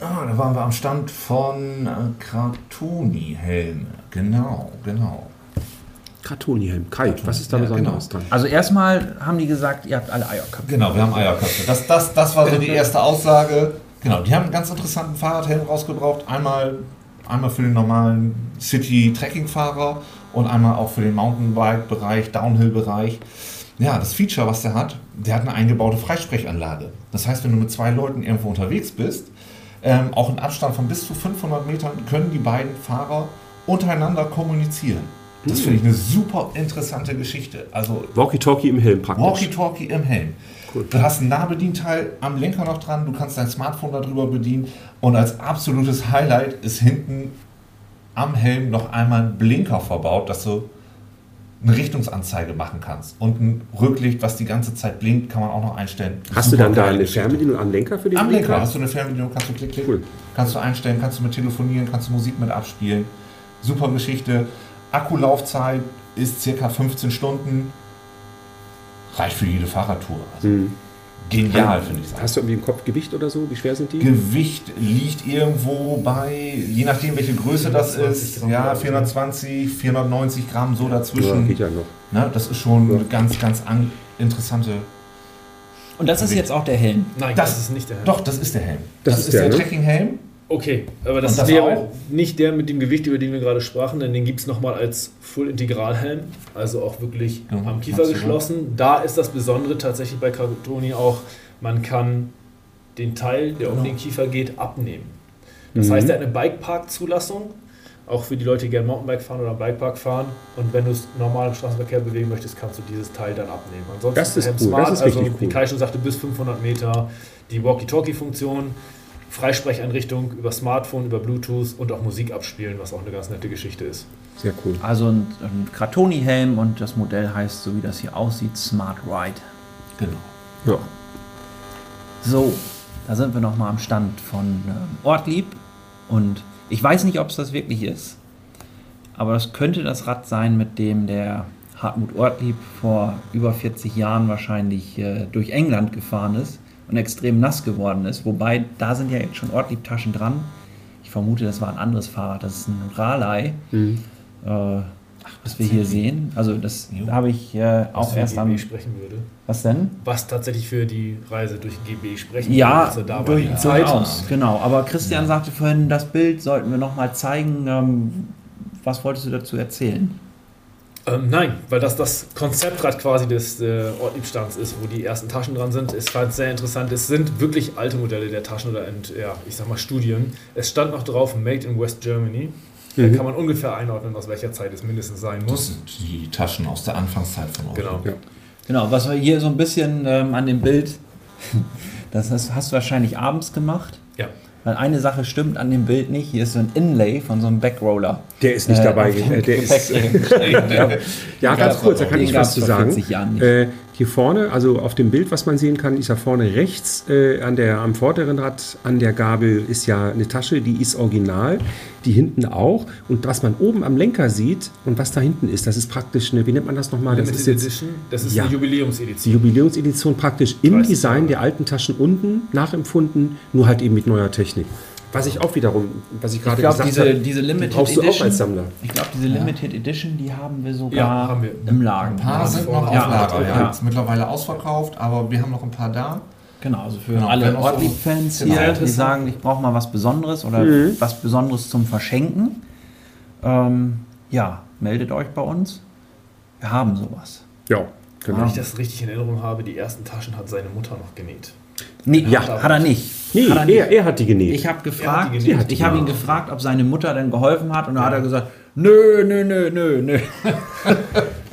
Ah, da waren wir am Stand von äh, Kratuni-Helme. Genau, genau. Kratoni-Helm. Kai, was ist da Ja, Besonderes genau. dran? Also erstmal haben die gesagt, ihr habt alle Eierköpfe. Genau, wir haben Eierköpfe. Das, das, das war so die erste Aussage. Genau, die haben einen ganz interessanten Fahrradhelm rausgebraucht. Einmal, einmal für den normalen City-Trekking-Fahrer und einmal auch für den Mountainbike-Bereich, Downhill-Bereich. Ja, das Feature, was der hat, der hat eine eingebaute Freisprechanlage. Das heißt, wenn du mit zwei Leuten irgendwo unterwegs bist, ähm, auch in Abstand von bis zu 500 Metern, können die beiden Fahrer untereinander kommunizieren. Das finde ich eine super interessante Geschichte. Also Walkie-Talkie im Helm praktisch. Walkie-Talkie im Helm. Du hast ein Nahbedienteil am Lenker noch dran, du kannst dein Smartphone darüber bedienen und als absolutes Highlight ist hinten am Helm noch einmal ein Blinker verbaut, dass du eine Richtungsanzeige machen kannst. Und ein Rücklicht, was die ganze Zeit blinkt, kann man auch noch einstellen. Hast du Super dann da eine Geschichte. Fernbedienung am Lenker für den Am Lenker hast du eine Fernbedienung, kannst du klick, klick, Cool. kannst du einstellen, kannst du mit telefonieren, kannst du Musik mit abspielen. Super Geschichte. Akkulaufzeit ist circa 15 Stunden. Reicht für jede Fahrradtour. Also Hm. Genial, finde ich. Hast du irgendwie im Kopf Gewicht oder so? Wie schwer sind die? Gewicht liegt irgendwo bei, je nachdem welche Größe das 420 ist, Gramm, ja, glaub ich, 420, 490 Gramm, so ja, dazwischen. geht ja noch. Ne, das ist schon Ja. eine ganz, ganz an, interessante. Und das ist jetzt auch der Helm. Nein, Das- das, ist nicht der Helm. Doch, das ist der Helm. Das Das, ist ist, der, der, ne? Trekking-Helm. Okay, aber das, das wäre auch? nicht der mit dem Gewicht, über den wir gerade sprachen, denn den gibt es nochmal als Full-Integral-Helm, also auch wirklich Ja, am Kiefer geschlossen. Da ist das Besondere tatsächlich bei Cartoni auch, man kann den Teil, der um Genau. den Kiefer geht, abnehmen. Das Mhm. heißt, er hat eine Bikepark-Zulassung, auch für die Leute, die gerne Mountainbike fahren oder Bikepark fahren. Und wenn du es normal im Straßenverkehr bewegen möchtest, kannst du dieses Teil dann abnehmen. Ansonsten Das ist der Helm cool, das ist also wie. Kai schon sagte, bis 500 Meter die Walkie-Talkie-Funktion, Freisprecheinrichtung über Smartphone, über Bluetooth und auch Musik abspielen, was auch eine ganz nette Geschichte ist. Sehr cool. Also ein, ein Kratoni-Helm und das Modell heißt, so wie das hier aussieht, Smart Ride. Genau. Ja. So, da sind wir nochmal am Stand von ähm, Ortlieb. Und ich weiß nicht, ob es das wirklich ist. aber das könnte das Rad sein, mit dem der Hartmut Ortlieb vor über 40 Jahren wahrscheinlich äh, durch England gefahren ist und extrem nass geworden ist. Wobei, da sind ja jetzt schon Ortlieb-Taschen dran. Ich vermute, das war ein anderes Fahrrad. Das ist ein Raleigh, Mhm. äh, was wir hier sehen. Also das habe ich äh, auch erst am... sprechen würde. Was denn? Was tatsächlich für die Reise durch GB sprechen Ja, würde. Also da durch, die Zeit. durchaus, genau. Aber Christian sagte vorhin, das Bild sollten wir noch mal zeigen. Ähm, was wolltest du dazu erzählen? Ähm, nein, weil das das Konzeptrad quasi des äh, Ortliebstands ist, wo die ersten Taschen dran sind. Es war sehr interessant. Es sind wirklich alte Modelle der Taschen oder ent, ja, ich sag mal Studien. Es stand noch drauf Made in West Germany. Da Mhm. kann man ungefähr einordnen, aus welcher Zeit es mindestens sein Das muss. sind die Taschen aus der Anfangszeit von euch. Genau. Ja. Genau, was wir hier so ein bisschen ähm, an dem Bild, das hast, hast du wahrscheinlich abends gemacht. Ja. Weil eine Sache stimmt an dem Bild nicht. Hier ist so ein Inlay von so einem Backroller. Der ist nicht Äh, dabei. Der ist, ja, ganz kurz, da kann ich was zu sagen. 40 Jahren nicht. Äh, hier vorne, also auf dem Bild, was man sehen kann, ist ja vorne rechts äh, an der, am vorderen Rad an der Gabel ist ja eine Tasche, die ist original, die hinten auch. Und was man oben am Lenker sieht und was da hinten ist, das ist praktisch eine, wie nennt man das nochmal? Das Limited ist jetzt Edition, das ist Ja. eine die Jubiläumsedition. Jubiläumsedition praktisch im 30 Design der alten Taschen unten nachempfunden, nur halt eben mit neuer Technik. Was ich auch wiederum, was ich Ich gerade glaube, gesagt diese, habe, diese die Limited brauchst du auch als Sammler. Ich glaube, diese Limited Edition, die haben wir sogar Ja, haben wir. im Laden. Ein paar Ja, sind noch auf ja, Lager, ja. ja. Ist mittlerweile ausverkauft, aber wir haben noch ein paar da. Genau, also für Genau, alle so- Ortlieb-Fans Genau. hier, die sagen, ich brauche mal was Besonderes oder Mhm. was Besonderes zum Verschenken. Ähm, ja, meldet euch bei uns. Wir haben sowas. Ja, genau. Wenn ich das richtig in Erinnerung habe, die ersten Taschen hat seine Mutter noch genäht. Nee, Ja. hat er nicht. Nee, hat er nicht. er, er hat die genäht. Ich habe Er hat gefragt, genäht. ich habe ihn gefragt, ob seine Mutter denn geholfen hat und da hat er gesagt, nö, nö, nö, nö, nö.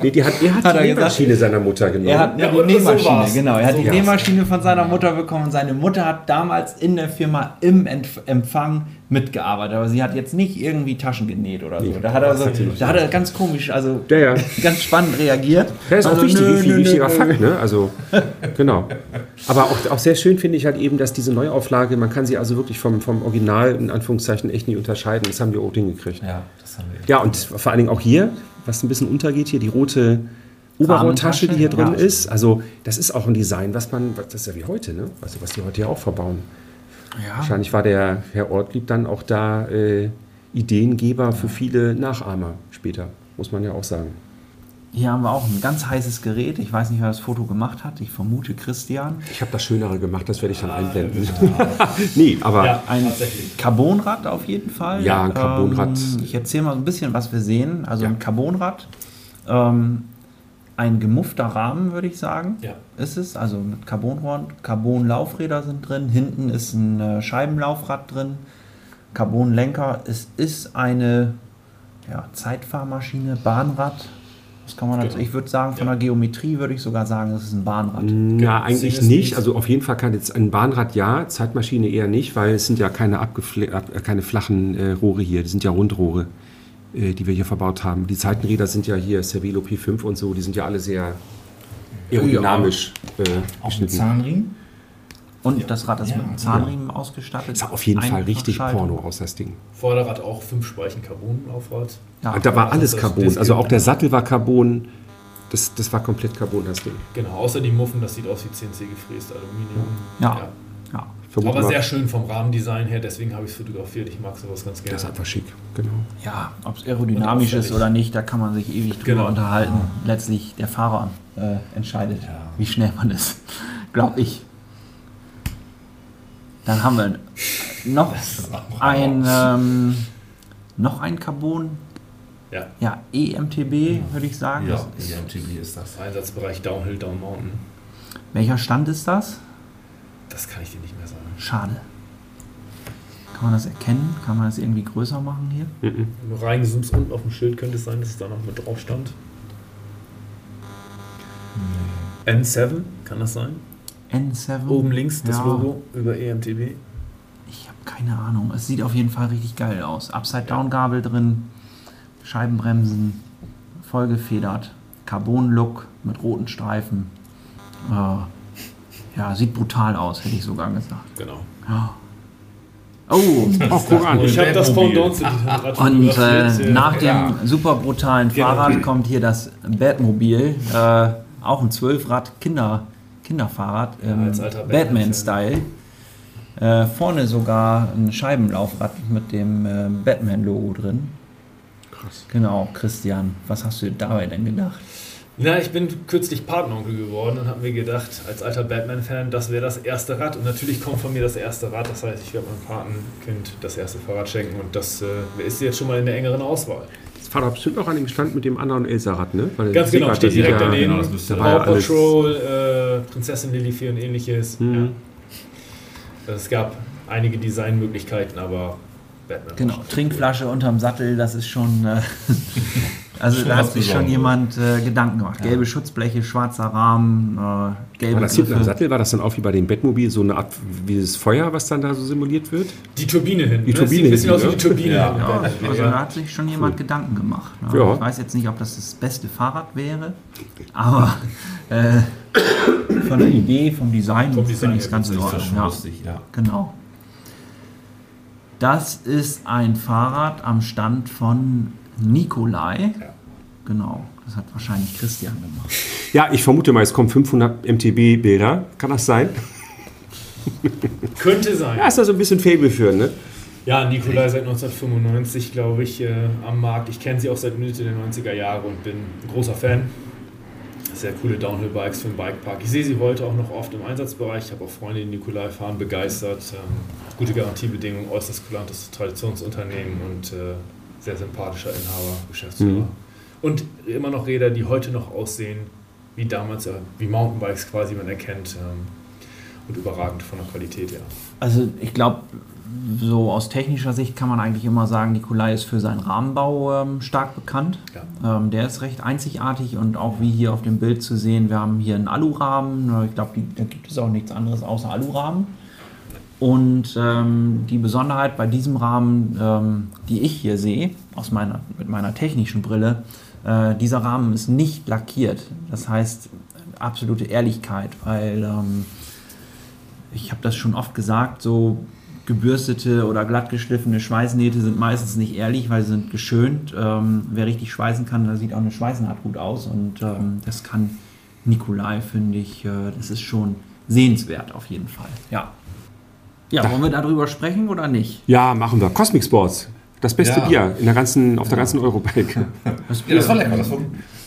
nee, die hat, er hat, Hat er die gesagt? Nähmaschine seiner Mutter genommen. Er hat Ja, die so Nähmaschine, war's. genau. Er hat So die war's. Nähmaschine von seiner Mutter bekommen. und Seine Mutter hat damals in der Firma im Empfang mitgearbeitet, aber sie hat jetzt nicht irgendwie Taschen genäht oder so. Nee, da hat er so, da hat er ganz komisch, also Ja, ja. ganz spannend reagiert. Ja, ist auch also, wichtig, nö, wichtig, nö, wichtiger nö, Fakt, ne? Also, genau. Aber auch, auch sehr schön finde ich halt eben, dass diese Neuauflage, man kann sie also wirklich vom, vom Original in Anführungszeichen echt nicht unterscheiden. Das haben wir auch hingekriegt. Ja, das haben wir. Ja, und vor allen Dingen auch hier, was ein bisschen untergeht, hier die rote Oberrohrtasche, die hier drin ja. ist. Also, das ist auch ein Design, was man, das ist ja wie heute, ne? Also, was die heute ja auch verbauen. Ja, Wahrscheinlich war der Herr Ortlieb dann auch da äh, Ideengeber für viele Nachahmer später, muss man ja auch sagen. hier haben wir auch ein ganz heißes Gerät. Ich weiß nicht, wer das Foto gemacht hat. Ich vermute Christian. Ich habe das Schönere gemacht, das werde ich dann einblenden. nee, aber Ja, Ein. Carbonrad auf jeden Fall. Ja, ein Carbonrad. Ähm, ich erzähle mal so ein bisschen, was wir sehen. Also Ja. ein Carbonrad. Ähm, ein gemuffter Rahmen, würde ich sagen, Ja. ist es. Also mit Carbonrohren. Carbonlaufräder sind drin. Hinten ist ein äh, Scheibenlaufrad drin. Carbonlenker. Es ist eine ja, Zeitfahrmaschine, Bahnrad. Was kann man? Genau. Ich würde sagen, von Ja. der Geometrie würde ich sogar sagen, es ist ein Bahnrad. Na, eigentlich Single nicht. Speed. Also auf jeden Fall kann jetzt ein Bahnrad ja, Zeitmaschine eher nicht, weil es sind ja keine, abgefle- ab, äh, keine flachen äh, Rohre hier, das sind ja Rundrohre, die wir hier verbaut haben. Die Zeitenräder sind ja hier Cervelo P5 und so, die sind ja alle sehr aerodynamisch äh, Auch mit geschnitten. Zahnriemen? Und das Rad ist Ja, mit einem Zahnriemen ausgestattet. Sah auf jeden Fall richtig. Porno aus, das Ding. Vorderrad auch fünf Speichen Carbon-Laufrad. Ja. Und da war alles Carbon, also auch der Sattel war Carbon, das, das war komplett Carbon, das Ding. Genau, außer die Muffen, das sieht aus wie CNC gefräst Aluminium. Ja. Ja. Vermute Aber mal, sehr schön vom Rahmendesign her, deswegen habe ich es fotografiert. Ich mag sowas ganz gerne. das ist einfach schick, genau. Ja, ob es aerodynamisch Und ist oder nicht, da kann man sich ewig drüber Genau. unterhalten. Letztlich der Fahrer äh, entscheidet, wie schnell man ist. Glaube ich. Dann haben wir noch ein, ähm, noch ein Carbon. Ja. Ja, EMTB würde ich sagen. Ja, ist, EMTB ist das. Einsatzbereich Downhill, Down Mountain. welcher Stand ist das? Das kann ich dir nicht mehr sagen. Schade. Kann man das erkennen? Kann man das irgendwie größer machen hier? Wenn du reingezoomst unten auf dem Schild, könnte es sein, dass es da noch mit drauf stand. N7, kann das sein? N7. Oben links das Ja. Logo über EMTB. Ich habe keine Ahnung. Es sieht auf jeden Fall richtig geil aus. Upside-Down-Gabel drin, Scheibenbremsen, vollgefedert, Carbon-Look mit roten Streifen. Äh, ja, sieht brutal aus, hätte ich sogar gesagt. Genau. Ja. Oh, Oh, guck an. Ich habe das. Pendant zu und äh, nach dem Ja. super brutalen Fahrrad kommt hier das Batmobil. Äh, auch ein Zwölfrad-Kinder, Kinderfahrrad im alter Batman-Style. Äh, vorne sogar ein Scheibenlaufrad mit dem äh, Batman-Logo drin. Krass. Genau, Christian, was hast du dabei denn gedacht? Na, ich bin kürzlich Patenonkel geworden und habe mir gedacht, als alter Batman-Fan, das wäre das erste Rad. Und natürlich kommt von mir das erste Rad. Das heißt, ich werde meinem Patenkind das erste Fahrrad schenken. Und das äh, ist jetzt schon mal in der engeren Auswahl. Das Fahrrad bestimmt auch an dem Stand mit dem anderen Elsa-Rad, ne? Weil Ganz genau, steht direkt daneben. genau, das alles- Patrol, äh, Prinzessin Lilifee und ähnliches. Mhm. Ja. Also es gab einige Designmöglichkeiten, aber Batman. war Genau, schon Trinkflasche unterm Sattel, das ist schon. Äh, also da hat sich schon jemand äh, Gedanken gemacht. Gelbe Schutzbleche, schwarzer Rahmen, äh, gelbe War das hinten am Griffe. Sattel? War das dann auch wie bei dem Batmobil so eine Art wie das Feuer, was dann da so simuliert wird? cool. Die Turbine hinten. Die ne? Das Turbine Sieht ein bisschen aus wie die Turbine. Ja. Ja, also Ja. da hat sich schon jemand Gedanken gemacht. Ne? Ja. Ich weiß jetzt nicht, ob das das beste Fahrrad wäre, aber äh, von der Idee, vom Design, finde ich es ganz in das Ordnung. Ja, lustig, ja. genau. Das ist ein Fahrrad am Stand von Nikolai. Ja. Genau, das hat wahrscheinlich Christian gemacht. Ja, ich vermute mal, es kommen 500 MTB-Bilder. Kann das sein? Könnte sein. Ja, ist da so ein bisschen Fable für, ne? Ja, Nikolai seit 1995, glaube ich, äh, am Markt. Ich kenne sie auch seit Mitte der 90er Jahre und bin ein großer Fan. Sehr coole Downhill-Bikes für den Bikepark. Ich sehe sie heute auch noch oft im Einsatzbereich. Ich habe auch Freunde, die Nikolai fahren, begeistert. Ähm, gute Garantiebedingungen, äußerst kulantes Traditionsunternehmen und äh, sehr sympathischer Inhaber, Geschäftsführer. Mhm. Und immer noch Räder, die heute noch aussehen wie damals, wie Mountainbikes quasi man erkennt. Ähm, und überragend von der Qualität, ja. Also ich glaube, so aus technischer Sicht kann man eigentlich immer sagen, Nikolai ist für seinen Rahmenbau ähm, stark bekannt. Ja. Ähm, der ist recht einzigartig und auch wie hier auf dem Bild zu sehen, wir haben hier einen Alurahmen. Ich glaube, da gibt es auch nichts anderes außer Alurahmen. Und ähm, die Besonderheit bei diesem Rahmen, ähm, die ich hier sehe, aus meiner, mit meiner technischen Brille, äh, dieser Rahmen ist nicht lackiert. Das heißt, absolute Ehrlichkeit, weil ähm, ich habe das schon oft gesagt, so gebürstete oder glatt geschliffene Schweißnähte sind meistens nicht ehrlich, weil sie sind geschönt. Ähm, wer richtig schweißen kann, da sieht auch eine Schweißnaht gut aus und ähm, das kann Nikolai, finde ich, äh, das ist schon sehenswert auf jeden Fall. Ja. Ja, wollen wir darüber sprechen oder nicht? Ja, machen wir. Cosmic Sports. Das beste Ja. Bier in der ganzen, auf der ganzen Eurobike. Das Ja, das war lecker. Das war,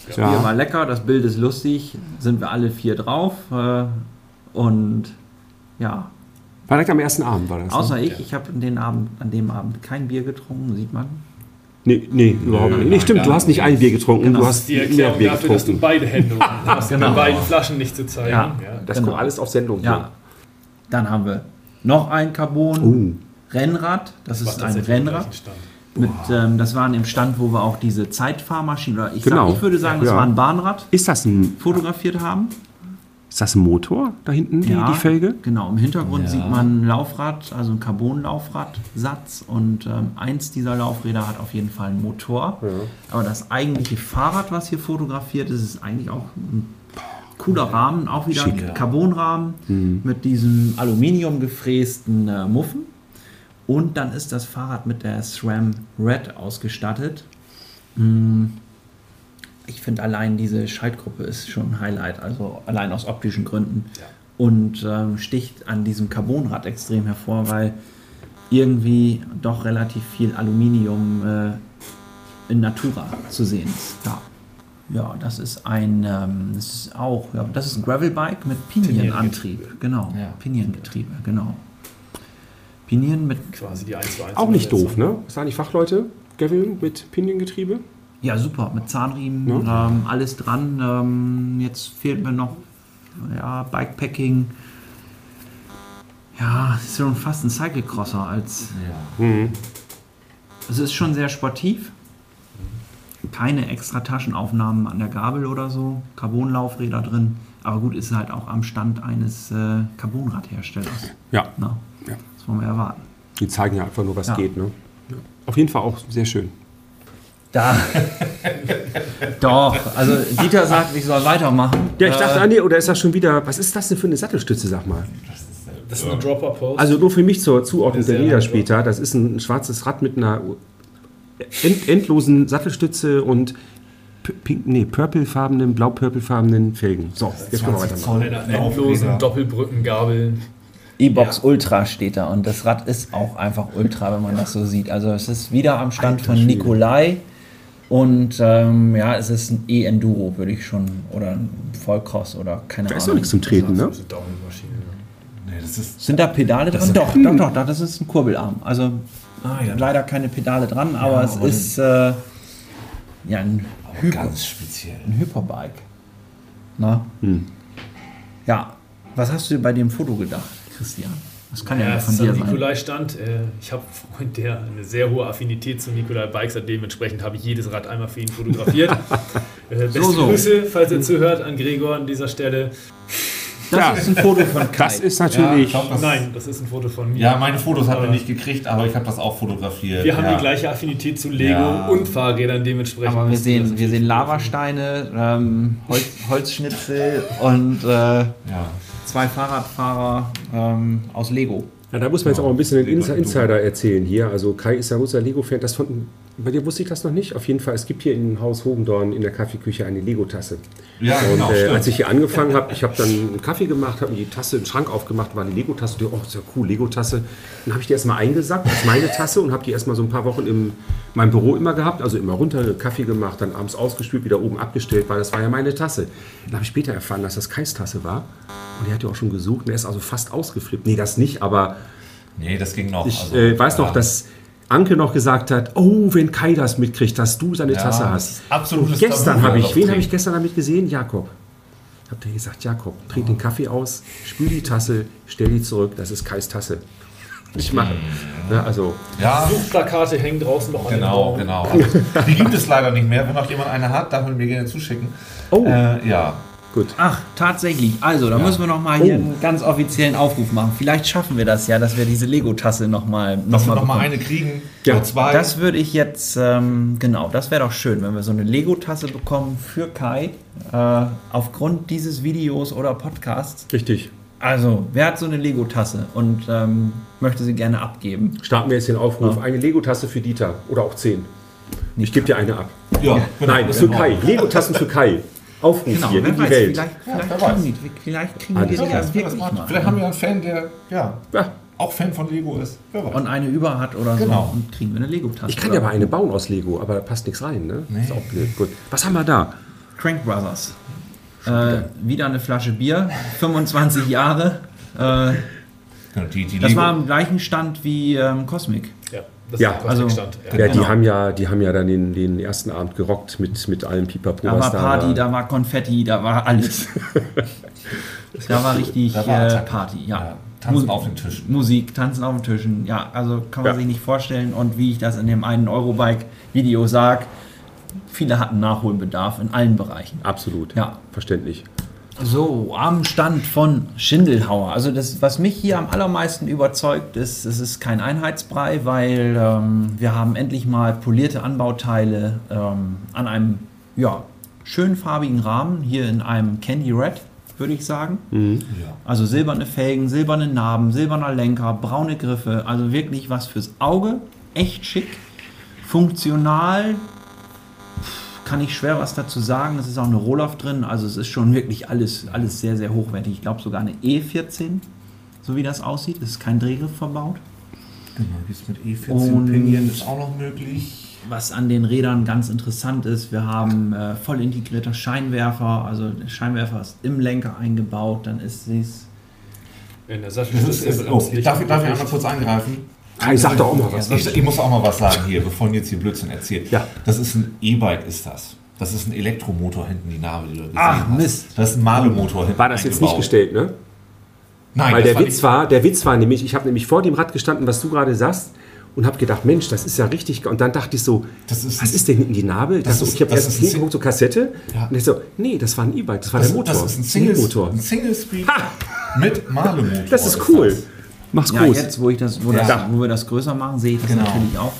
Das Bier war lecker, das Bild ist lustig, sind wir alle vier drauf äh, und ja, War direkt am ersten Abend, war das. ne? außer ich, ich habe den Abend, an dem Abend kein Bier getrunken, sieht man. Nee, nee, überhaupt nicht. Nee, stimmt, du hast nicht ein Bier getrunken, Genau. du Das hast die mehr Erklärung Bier dafür, dass du getrunken. beide Hände hast, Genau. beiden Flaschen nicht zu zeigen. Ja. Ja. Das Genau. kommt alles auf Sendung. Ja. Dann haben wir noch ein Carbon Uh. Rennrad. Das ist ein im Rennrad. Mit, ähm, das war an dem Stand, wo wir auch diese Zeitfahrmaschine, oder ich, Genau. sag, ich würde sagen, das Ja. war ein Bahnrad, Ist das ein, fotografiert haben. ist das ein Motor da hinten, die, die Felge? Genau, im Hintergrund Ja. sieht man ein Laufrad, also ein Carbon-Laufradsatz und ähm, eins dieser Laufräder hat auf jeden Fall einen Motor. Aber das eigentliche Fahrrad, was hier fotografiert ist, ist eigentlich auch ein cooler Rahmen, auch wieder Carbonrahmen mit diesem Aluminium gefrästen äh, Muffen. Und dann ist das Fahrrad mit der SRAM Red ausgestattet. Mm, Ich finde allein diese Schaltgruppe ist schon ein Highlight, also allein aus optischen Gründen. Ja. Und ähm, sticht an diesem Carbonrad extrem hervor, weil irgendwie doch relativ viel Aluminium äh, in Natura zu sehen ist. Ja, ja das ist ein, ähm, das ist auch, ja, das ist ein Gravelbike mit Pinienantrieb. Genau, Ja. Piniengetriebe, genau. Pinien mit Quasi die 1 zu 1 Auch nicht doof, ne? Sagen die Fachleute? Gavin mit Piniengetriebe? Ja, super, mit Zahnriemen, Ja. ähm, alles dran. Ähm, jetzt fehlt mir noch ja, Bikepacking. Ja, ist schon fast ein Cyclecrosser als. ja. Mhm. Es ist schon sehr sportiv. Keine extra Taschenaufnahmen an der Gabel oder so. Carbonlaufräder drin. Aber gut, ist halt auch am Stand eines äh, Carbonradherstellers. Ja, Na, Ja. Das wollen wir erwarten. die zeigen ja einfach nur, was Ja. geht, ne? Ja. Auf jeden Fall auch sehr schön. Da. Doch, also Dieter sagt, ich soll weitermachen. Ja, ich dachte, Äh, nee, oder ist das schon wieder, was ist das denn für eine Sattelstütze, sag mal? Das ist, Das ist eine Dropper-Post. Also nur für mich zur Zuordnung der Räder später. Das ist ein schwarzes Rad mit einer end, endlosen Sattelstütze und pink, nee, purplefarbenen, blau-purplefarbenen Felgen. So, jetzt können wir 20 weitermachen. Endlosen Laufräder. Doppelbrückengabel. E-Box Ultra steht da und das Rad ist auch einfach Ultra, wenn man das so sieht. Also es ist wieder am Stand Alter von. Nikolai und ähm, ja, es ist ein E-Enduro, würde ich schon, oder ein Vollcross oder keine Da ist doch Ahnung. nichts zum Treten, ne? Das ist eine Downhill-Maschine. Nee, das ist. Sind da Pedale Doch, doch, doch, doch, das ist ein Kurbelarm. Also Ah, ja. leider keine Pedale dran, aber es aber ist äh, ja ein, Hyper, ganz speziell. ein Hyperbike. Na? Hm. Ja, was hast du dir bei dem Foto gedacht, Christian? Das kann ja, Ja, von dir sein. Nikolai-Stand. Äh, Ich habe einen Freund, der eine sehr hohe Affinität zu Nikolai Bikes hat. Dementsprechend habe ich jedes Rad einmal für ihn fotografiert. Äh, Beste So, so. Grüße, falls er zuhört, an Gregor an dieser Stelle. Das Ja. ist ein Foto von Kai. Das ist Ja, natürlich. ich glaub, das- Nein, das ist ein Foto von mir. Ja, meine Fotos habt ihr Aber nicht gekriegt, aber ich habe das auch fotografiert. Wir haben ja. die gleiche Affinität zu Lego Ja. und Fahrrädern dementsprechend. Aber wir das sehen, wir sehen Lavasteine, ähm, Holz, Holzschnitzel und äh, Ja. zwei Fahrradfahrer ähm, aus Lego. Ja, da muss man jetzt auch ein bisschen den Insider erzählen hier. Also Kai ist ja großer Lego-Fan. Das von, bei dir wusste ich das noch nicht. Auf jeden Fall, es gibt hier im Haus Hogendorn in der Kaffeeküche eine Lego-Tasse. Ja, Und genau, äh, als ich hier angefangen habe, ich habe dann einen Kaffee gemacht, habe mir die Tasse, den Schrank aufgemacht, war eine Lego-Tasse. Oh, ist ja cool, Lego-Tasse. Dann habe ich die erstmal eingesackt als meine Tasse und habe die erstmal so ein paar Wochen in meinem Büro immer gehabt. Also immer runter, Kaffee gemacht, dann abends ausgespült, wieder oben abgestellt, weil das war ja meine Tasse. Dann habe ich später erfahren, dass das Kais Tasse war. Und er hat ja auch schon gesucht und er ist also fast ausgeflippt. Nee, das nicht, aber Nee, das ging noch. ich also, äh, weiß noch, ja. dass Anke noch gesagt hat, oh, wenn Kai das mitkriegt, dass du seine Ja, Tasse hast. absolutes Und gestern habe ich, wen habe ich gestern damit gesehen? Jakob. Habt ihr gesagt, Jakob, trink den Kaffee aus, spül die Tasse, stell die zurück, das ist Kais Tasse. Ich mache. Ja, also, Ja, Suchplakate hängen draußen noch an genau, Baum. genau. Also, die gibt es leider nicht mehr. Wenn noch jemand eine hat, darf man mir gerne zuschicken. oh, Äh, ja. Gut. Ach, tatsächlich. Also, da Ja. müssen wir noch mal hier Oh. einen ganz offiziellen Aufruf machen. Vielleicht schaffen wir das ja, dass wir diese Lego-Tasse noch mal, noch Dass wir mal noch mal bekommen. eine kriegen Ja. oder zwei. Das würde ich jetzt, ähm, genau, das wäre doch schön, wenn wir so eine Lego-Tasse bekommen für Kai, äh, aufgrund dieses Videos oder Podcasts. Richtig. Also, wer hat so eine Lego-Tasse und ähm, möchte sie gerne abgeben? Starten wir jetzt den Aufruf. Eine Lego-Tasse für Dieter. Oder auch zehn. Ich gebe dir eine ab. ja, genau. Nein, für Kai. Lego-Tassen für Kai. Aufruf Genau, hier wer in die weiß, Welt. vielleicht, kriegen die, vielleicht kriegen Alles wir die ja wirklich mal. Vielleicht haben wir einen Fan, der ja, Ja, auch Fan von Lego ist. Wer weiß. und eine über hat oder Genau. so und kriegen wir eine Lego-Tasse. ich kann ja aber eine bauen aus Lego, aber da passt nichts rein. Ne? Ist auch blöd. Gut. Was haben wir da? Crank Brothers. Äh, wieder eine Flasche Bier, 25 Jahre. Äh, Genau, die, die das Lego- war am gleichen Stand wie ähm, Cosmic. Ja, das Ja, also- Stand. Ja, die Genau. haben ja, die haben ja dann den, den ersten Abend gerockt mit, mit allem Pipapo. Da war Party, da war Konfetti, da war alles. da war richtig Da war äh. Party, ja. Ja, tanzen Mu- auf den Tischen. Musik, tanzen auf den Tischen, ja, also kann man Ja. sich nicht vorstellen. Und wie ich das in dem einen Eurobike-Video sage, viele hatten Nachholbedarf in allen Bereichen. Absolut. Ja. Verständlich. So, am Stand von Schindelhauer. Also das, was mich hier am allermeisten überzeugt, ist, es ist kein Einheitsbrei, weil ähm, wir haben endlich mal polierte Anbauteile ähm, an einem ja, schön farbigen Rahmen, hier in einem Candy Red, würde ich sagen. Ja. Also silberne Felgen, silberne Narben, silberner Lenker, braune Griffe, also wirklich was fürs Auge, echt schick, funktional, kann ich schwer was dazu sagen. Es ist auch eine Rohloff drin, also es ist schon wirklich alles, alles sehr, sehr hochwertig. Ich glaube sogar eine E14, so wie das aussieht. Es ist kein Drehgriff verbaut. Genau, jetzt mit E14 Und- Pinion ist auch noch möglich. Was an den Rädern ganz interessant ist, wir haben äh, voll integrierter Scheinwerfer, also der Scheinwerfer ist im Lenker eingebaut, dann ist es In der Das Sattelstütze ist, ist, ist oh, ich darf, darf ich einmal kurz eingreifen? Kai, sag doch auch mal was. Ich, ich muss auch mal was sagen hier, bevor jetzt hier Blödsinn erzählt. Ja. Das ist ein E-Bike, ist das. Das ist ein Elektromotor hinten, die Narbe, die du gesehen Ach, hast. Mist. Das ist ein Malemotor hinten War das jetzt nicht gestellt, ne? Nein, Weil das der war Witz nicht- war, der Witz war nämlich, ich habe nämlich vor dem Rad gestanden, was du gerade sagst, und habe gedacht, Mensch, das ist ja richtig. Und dann dachte ich so, Das ist- was ist denn hinten die Narbe? Ich, Das dachte, ist- ich habe das erst ist ein hinten Sing- geguckt, so Kassette. Ja. Und ich so, nee, das war ein E-Bike, das war das, der Motor. das ist ein Single, Motor. ein Single Speed Ha! mit Malemotor. Das ist cool. Mach's Ja, groß. jetzt, wo, ich das, wo, Ja. das, wo wir das größer machen, sehe ich das Genau. natürlich auch.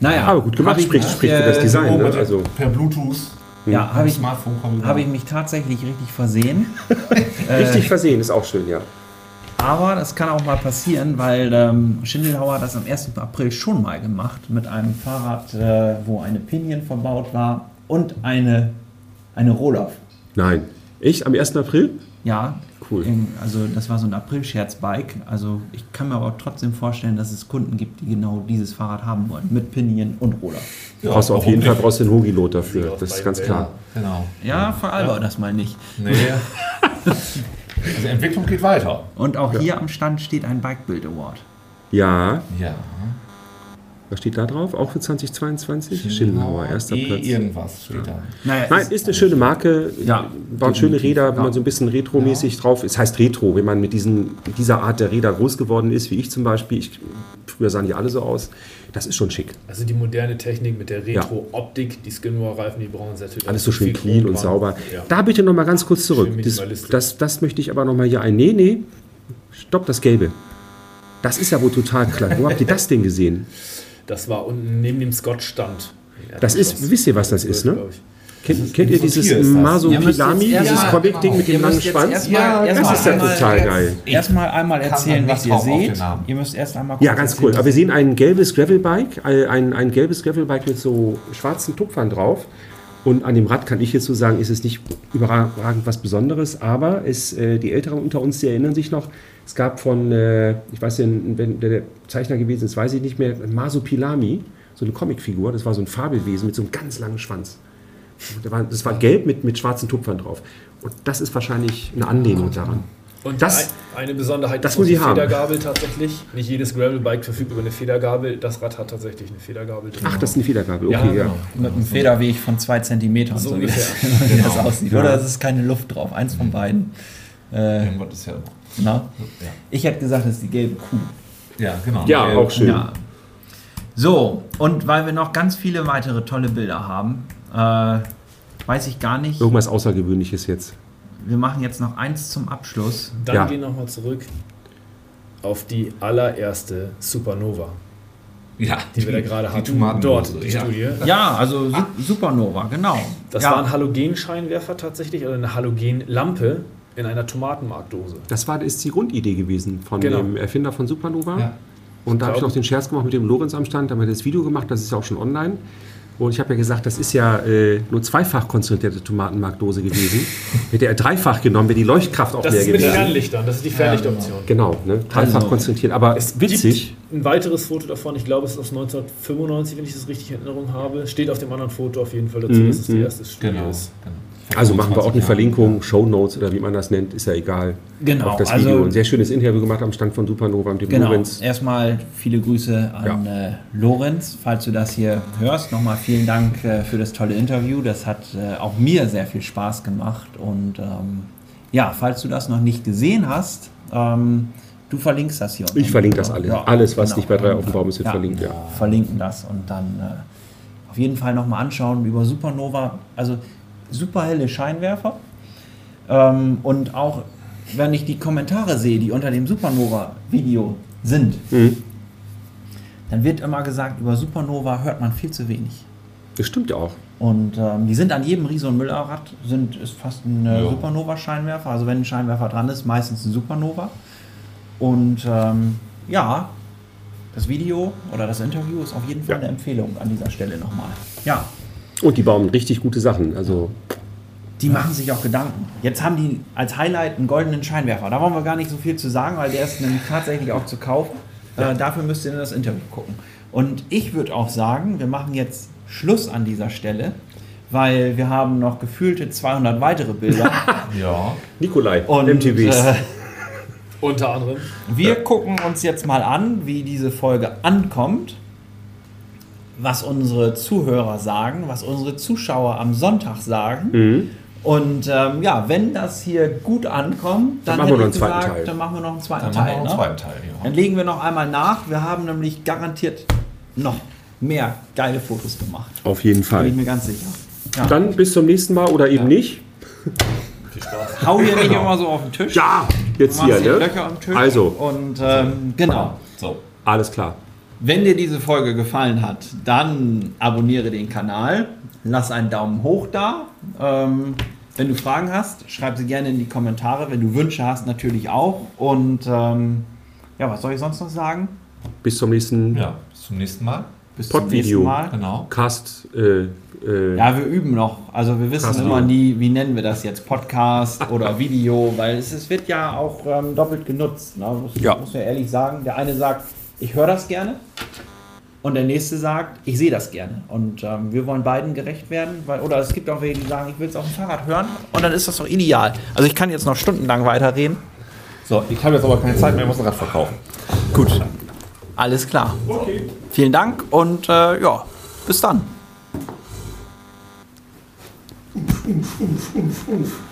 Naja, Aber gut gemacht, hab ich spricht, für das äh, Design. Oh, Ne? Also, per Bluetooth. Ja, habe ich, hab ich mich tatsächlich richtig versehen. richtig versehen ist auch schön, ja. Aber das kann auch mal passieren, weil ähm, Schindelhauer hat das am 1. April schon mal gemacht mit einem Fahrrad, äh, wo eine Pinion verbaut war und eine, eine Rohloff. Nein. Echt? Am 1. April? Ja, Cool. in- Also das war so ein April-Scherz-Bike. Also ich kann mir aber trotzdem vorstellen, dass es Kunden gibt, die genau dieses Fahrrad haben wollen. Mit Pinion und Rohloff. Ja, brauchst du auf jeden Fall brauchst du den Hogilot dafür. Das ist ganz klar. Genau. Ja, veralber das mal nicht. Nee. also Entwicklung geht weiter. Und auch hier am Stand steht ein Bike Build Award. Ja. Ja. Was steht da drauf? Auch für 2022? Schindelhauer, erster E Platz. irgendwas steht da. Naja, Nein, ist eine schöne Marke. Ja, Baut schöne Räder, wenn ja. man so ein bisschen retromäßig drauf ist. heißt Retro, wenn man mit diesen, dieser Art der Räder groß geworden ist, wie ich zum Beispiel. Ich, früher sahen die alle so aus. Das ist schon schick. Also die moderne Technik mit der Retro-Optik, die Skinwar-Reifen, die braunen Sättel. Alles so schön viel clean und sauber. Ja. Da bitte noch mal ganz kurz zurück. Das, das, das möchte ich aber noch mal hier ein. Nee, nee. Stopp, das Gelbe. Das ist ja wohl total klar. Wo habt ihr das denn gesehen? Das war unten neben dem Scott-Stand. Ja, Das ist- wisst ihr, was das ist, ne? Kennt, kennt ihr dieses. Masopilami, jetzt dieses Comic-Ding ja, mit dem langen Schwanz? Ja, das ist ja total geil. Erstmal einmal erzählen, was ihr seht. Ihr müsst erst einmal Ja, ganz erzählen, cool. Aber wir sehen ein gelbes Gravelbike, äh, ein, ein gelbes Gravelbike mit so schwarzen Tupfern drauf. Und an dem Rad kann ich jetzt so sagen, ist es nicht überragend was Besonderes, aber es, äh, die Älteren unter uns, die erinnern sich noch, es gab von, äh, ich weiß nicht, wenn der, Zeichner gewesen ist, weiß ich nicht mehr, Masopilami, so eine Comicfigur, das war so ein Fabelwesen mit so einem ganz langen Schwanz. Das war, das war gelb mit, mit schwarzen Tupfern drauf. Und das ist wahrscheinlich eine Anlehnung daran. Und Das- ein, eine Besonderheit das ist die ich haben. Federgabel tatsächlich. Nicht jedes Gravelbike verfügt über eine Federgabel. Das Rad hat tatsächlich eine Federgabel drin. Ach, das ist eine Federgabel, Ja, okay, ja. genau. Mit einem Federweg von zwei Zentimetern, So so, wie ungefähr. das, wie das aussieht. Oder es ist keine Luft drauf, eins von beiden. Äh, Irgendwas ist ja. Na? Ja, Ich hätte gesagt, das ist die gelbe Kuh. ja genau. Ja, auch schön. Ja. So, und weil wir noch ganz viele weitere tolle Bilder haben, äh, weiß ich gar nicht. Irgendwas Außergewöhnliches jetzt. Wir machen jetzt noch eins zum Abschluss. Dann Ja. gehen wir nochmal zurück auf die allererste Supernova, Ja, die wir da gerade die hatten. Dort, die ja. Studie. Ja, also Su Supernova, genau. Das ja. war ein Halogenscheinwerfer tatsächlich, oder eine Halogenlampe in einer Tomatenmarkdose. Das war, ist die Grundidee gewesen von Genau. dem Erfinder von Supernova. Ja. Und da habe ich noch den Scherz gemacht mit dem Lorenz am Stand, da haben wir das Video gemacht, das ist ja auch schon online. Und ich habe ja gesagt, das ist ja äh, nur zweifach konzentrierte Tomatenmarkdose gewesen. Hätte er dreifach genommen, wäre die Leuchtkraft auch Das mehr ist mit den gewesen. Fernlichtern, das ist die Fernlichtoption. Genau, ne? dreifach Also, konzentriert. Aber Es witzig, gibt ein weiteres Foto davon, ich glaube, es ist aus 1995, wenn ich das richtig in Erinnerung habe. Steht auf dem anderen Foto auf jeden Fall dazu, Mhm, dass es die mhm. erste Studie Genau. ist. genau. Also machen wir auch eine 25 Verlinkung, Show Notes oder wie man das nennt, ist ja egal. Genau, Auf das also- Video. Ein sehr schönes Interview gemacht am Stand von Supernova mit dem Genau. Lorenz. Erstmal viele Grüße an äh, Lorenz, falls du das hier hörst. Nochmal vielen Dank äh, für das tolle Interview. Das hat äh, auch mir sehr viel Spaß gemacht. Und ähm, ja, falls du das noch nicht gesehen hast, ähm, du verlinkst das hier. Ich verlinke das alles. Ja, alles, was genau. nicht bei drei auf dem Baum ist, wird Ja, verlinkt. Ja. Verlinken das und dann äh, auf jeden Fall nochmal anschauen über Supernova. Also super helle Scheinwerfer. Ähm, und auch wenn ich die Kommentare sehe, die unter dem Supernova-Video sind, Mhm. dann wird immer gesagt, über Supernova hört man viel zu wenig. Das stimmt ja auch. Und ähm, die sind an jedem Riese- und Müllerrad, sind, ist fast ein äh, Ja. Supernova-Scheinwerfer. Also wenn ein Scheinwerfer dran ist, meistens ein Supernova. Und ähm, ja, das Video oder das Interview ist auf jeden Fall Ja. eine Empfehlung an dieser Stelle nochmal. Ja, Und die bauen richtig gute Sachen. Also die machen sich auch Gedanken. Jetzt haben die als Highlight einen goldenen Scheinwerfer. Da wollen wir gar nicht so viel zu sagen, weil der ist nämlich tatsächlich auch zu kaufen. Äh, dafür müsst ihr in das Interview gucken. Und ich würde auch sagen, wir machen jetzt Schluss an dieser Stelle, weil wir haben noch gefühlte 200 weitere Bilder. Ja. Nikolai, Und MTVs. äh, Unter anderem. wir gucken uns jetzt mal an, wie diese Folge ankommt, was unsere Zuhörer sagen, was unsere Zuschauer am Sonntag sagen. Mhm. Und ähm, ja, wenn das hier gut ankommt, dann, Dann machen wir hätte noch ich einen zweiten gesagt, Teil. dann machen wir noch einen zweiten Dann Teil. noch einen ne? zweiten Teil. Dann Ja. legen wir noch einmal nach. Wir haben nämlich garantiert noch mehr geile Fotos gemacht. Auf jeden Bin ich Fall. mir ganz sicher. Ja. Dann bis zum nächsten Mal oder eben nicht. hau hier nicht immer so auf den Tisch. Ja, jetzt hier, hier ne? Löcher am Tisch. Also, Und ähm, genau. So. alles klar. Wenn dir diese Folge gefallen hat, dann abonniere den Kanal, lass einen Daumen hoch da. Ähm, wenn du Fragen hast, schreib sie gerne in die Kommentare. Wenn du Wünsche hast, natürlich auch. Und ähm, ja, was soll ich sonst noch sagen? Bis zum nächsten Ja, bis zum nächsten Mal. Bis zum Podvideo. nächsten Mal. Genau. Cast. Äh, äh, Ja, wir üben noch. Also wir wissen Cast immer nie, wie nennen wir das jetzt, Podcast oder Video, weil es, es wird ja auch ähm, doppelt genutzt. Ne? Muss, Ja. muss man ehrlich sagen. Der eine sagt, ich höre das gerne. Und der nächste sagt, ich sehe das gerne. Und ähm, wir wollen beiden gerecht werden. Weil, oder es gibt auch welche, die sagen, ich will es auf dem Fahrrad hören. Und dann ist das doch ideal. Also ich kann jetzt noch stundenlang weiterreden. So, ich habe jetzt aber keine Zeit mehr, ich muss ein Rad verkaufen. Gut. Alles klar. okay. Vielen Dank und äh, ja, bis dann. Uff, uff, uff, uff.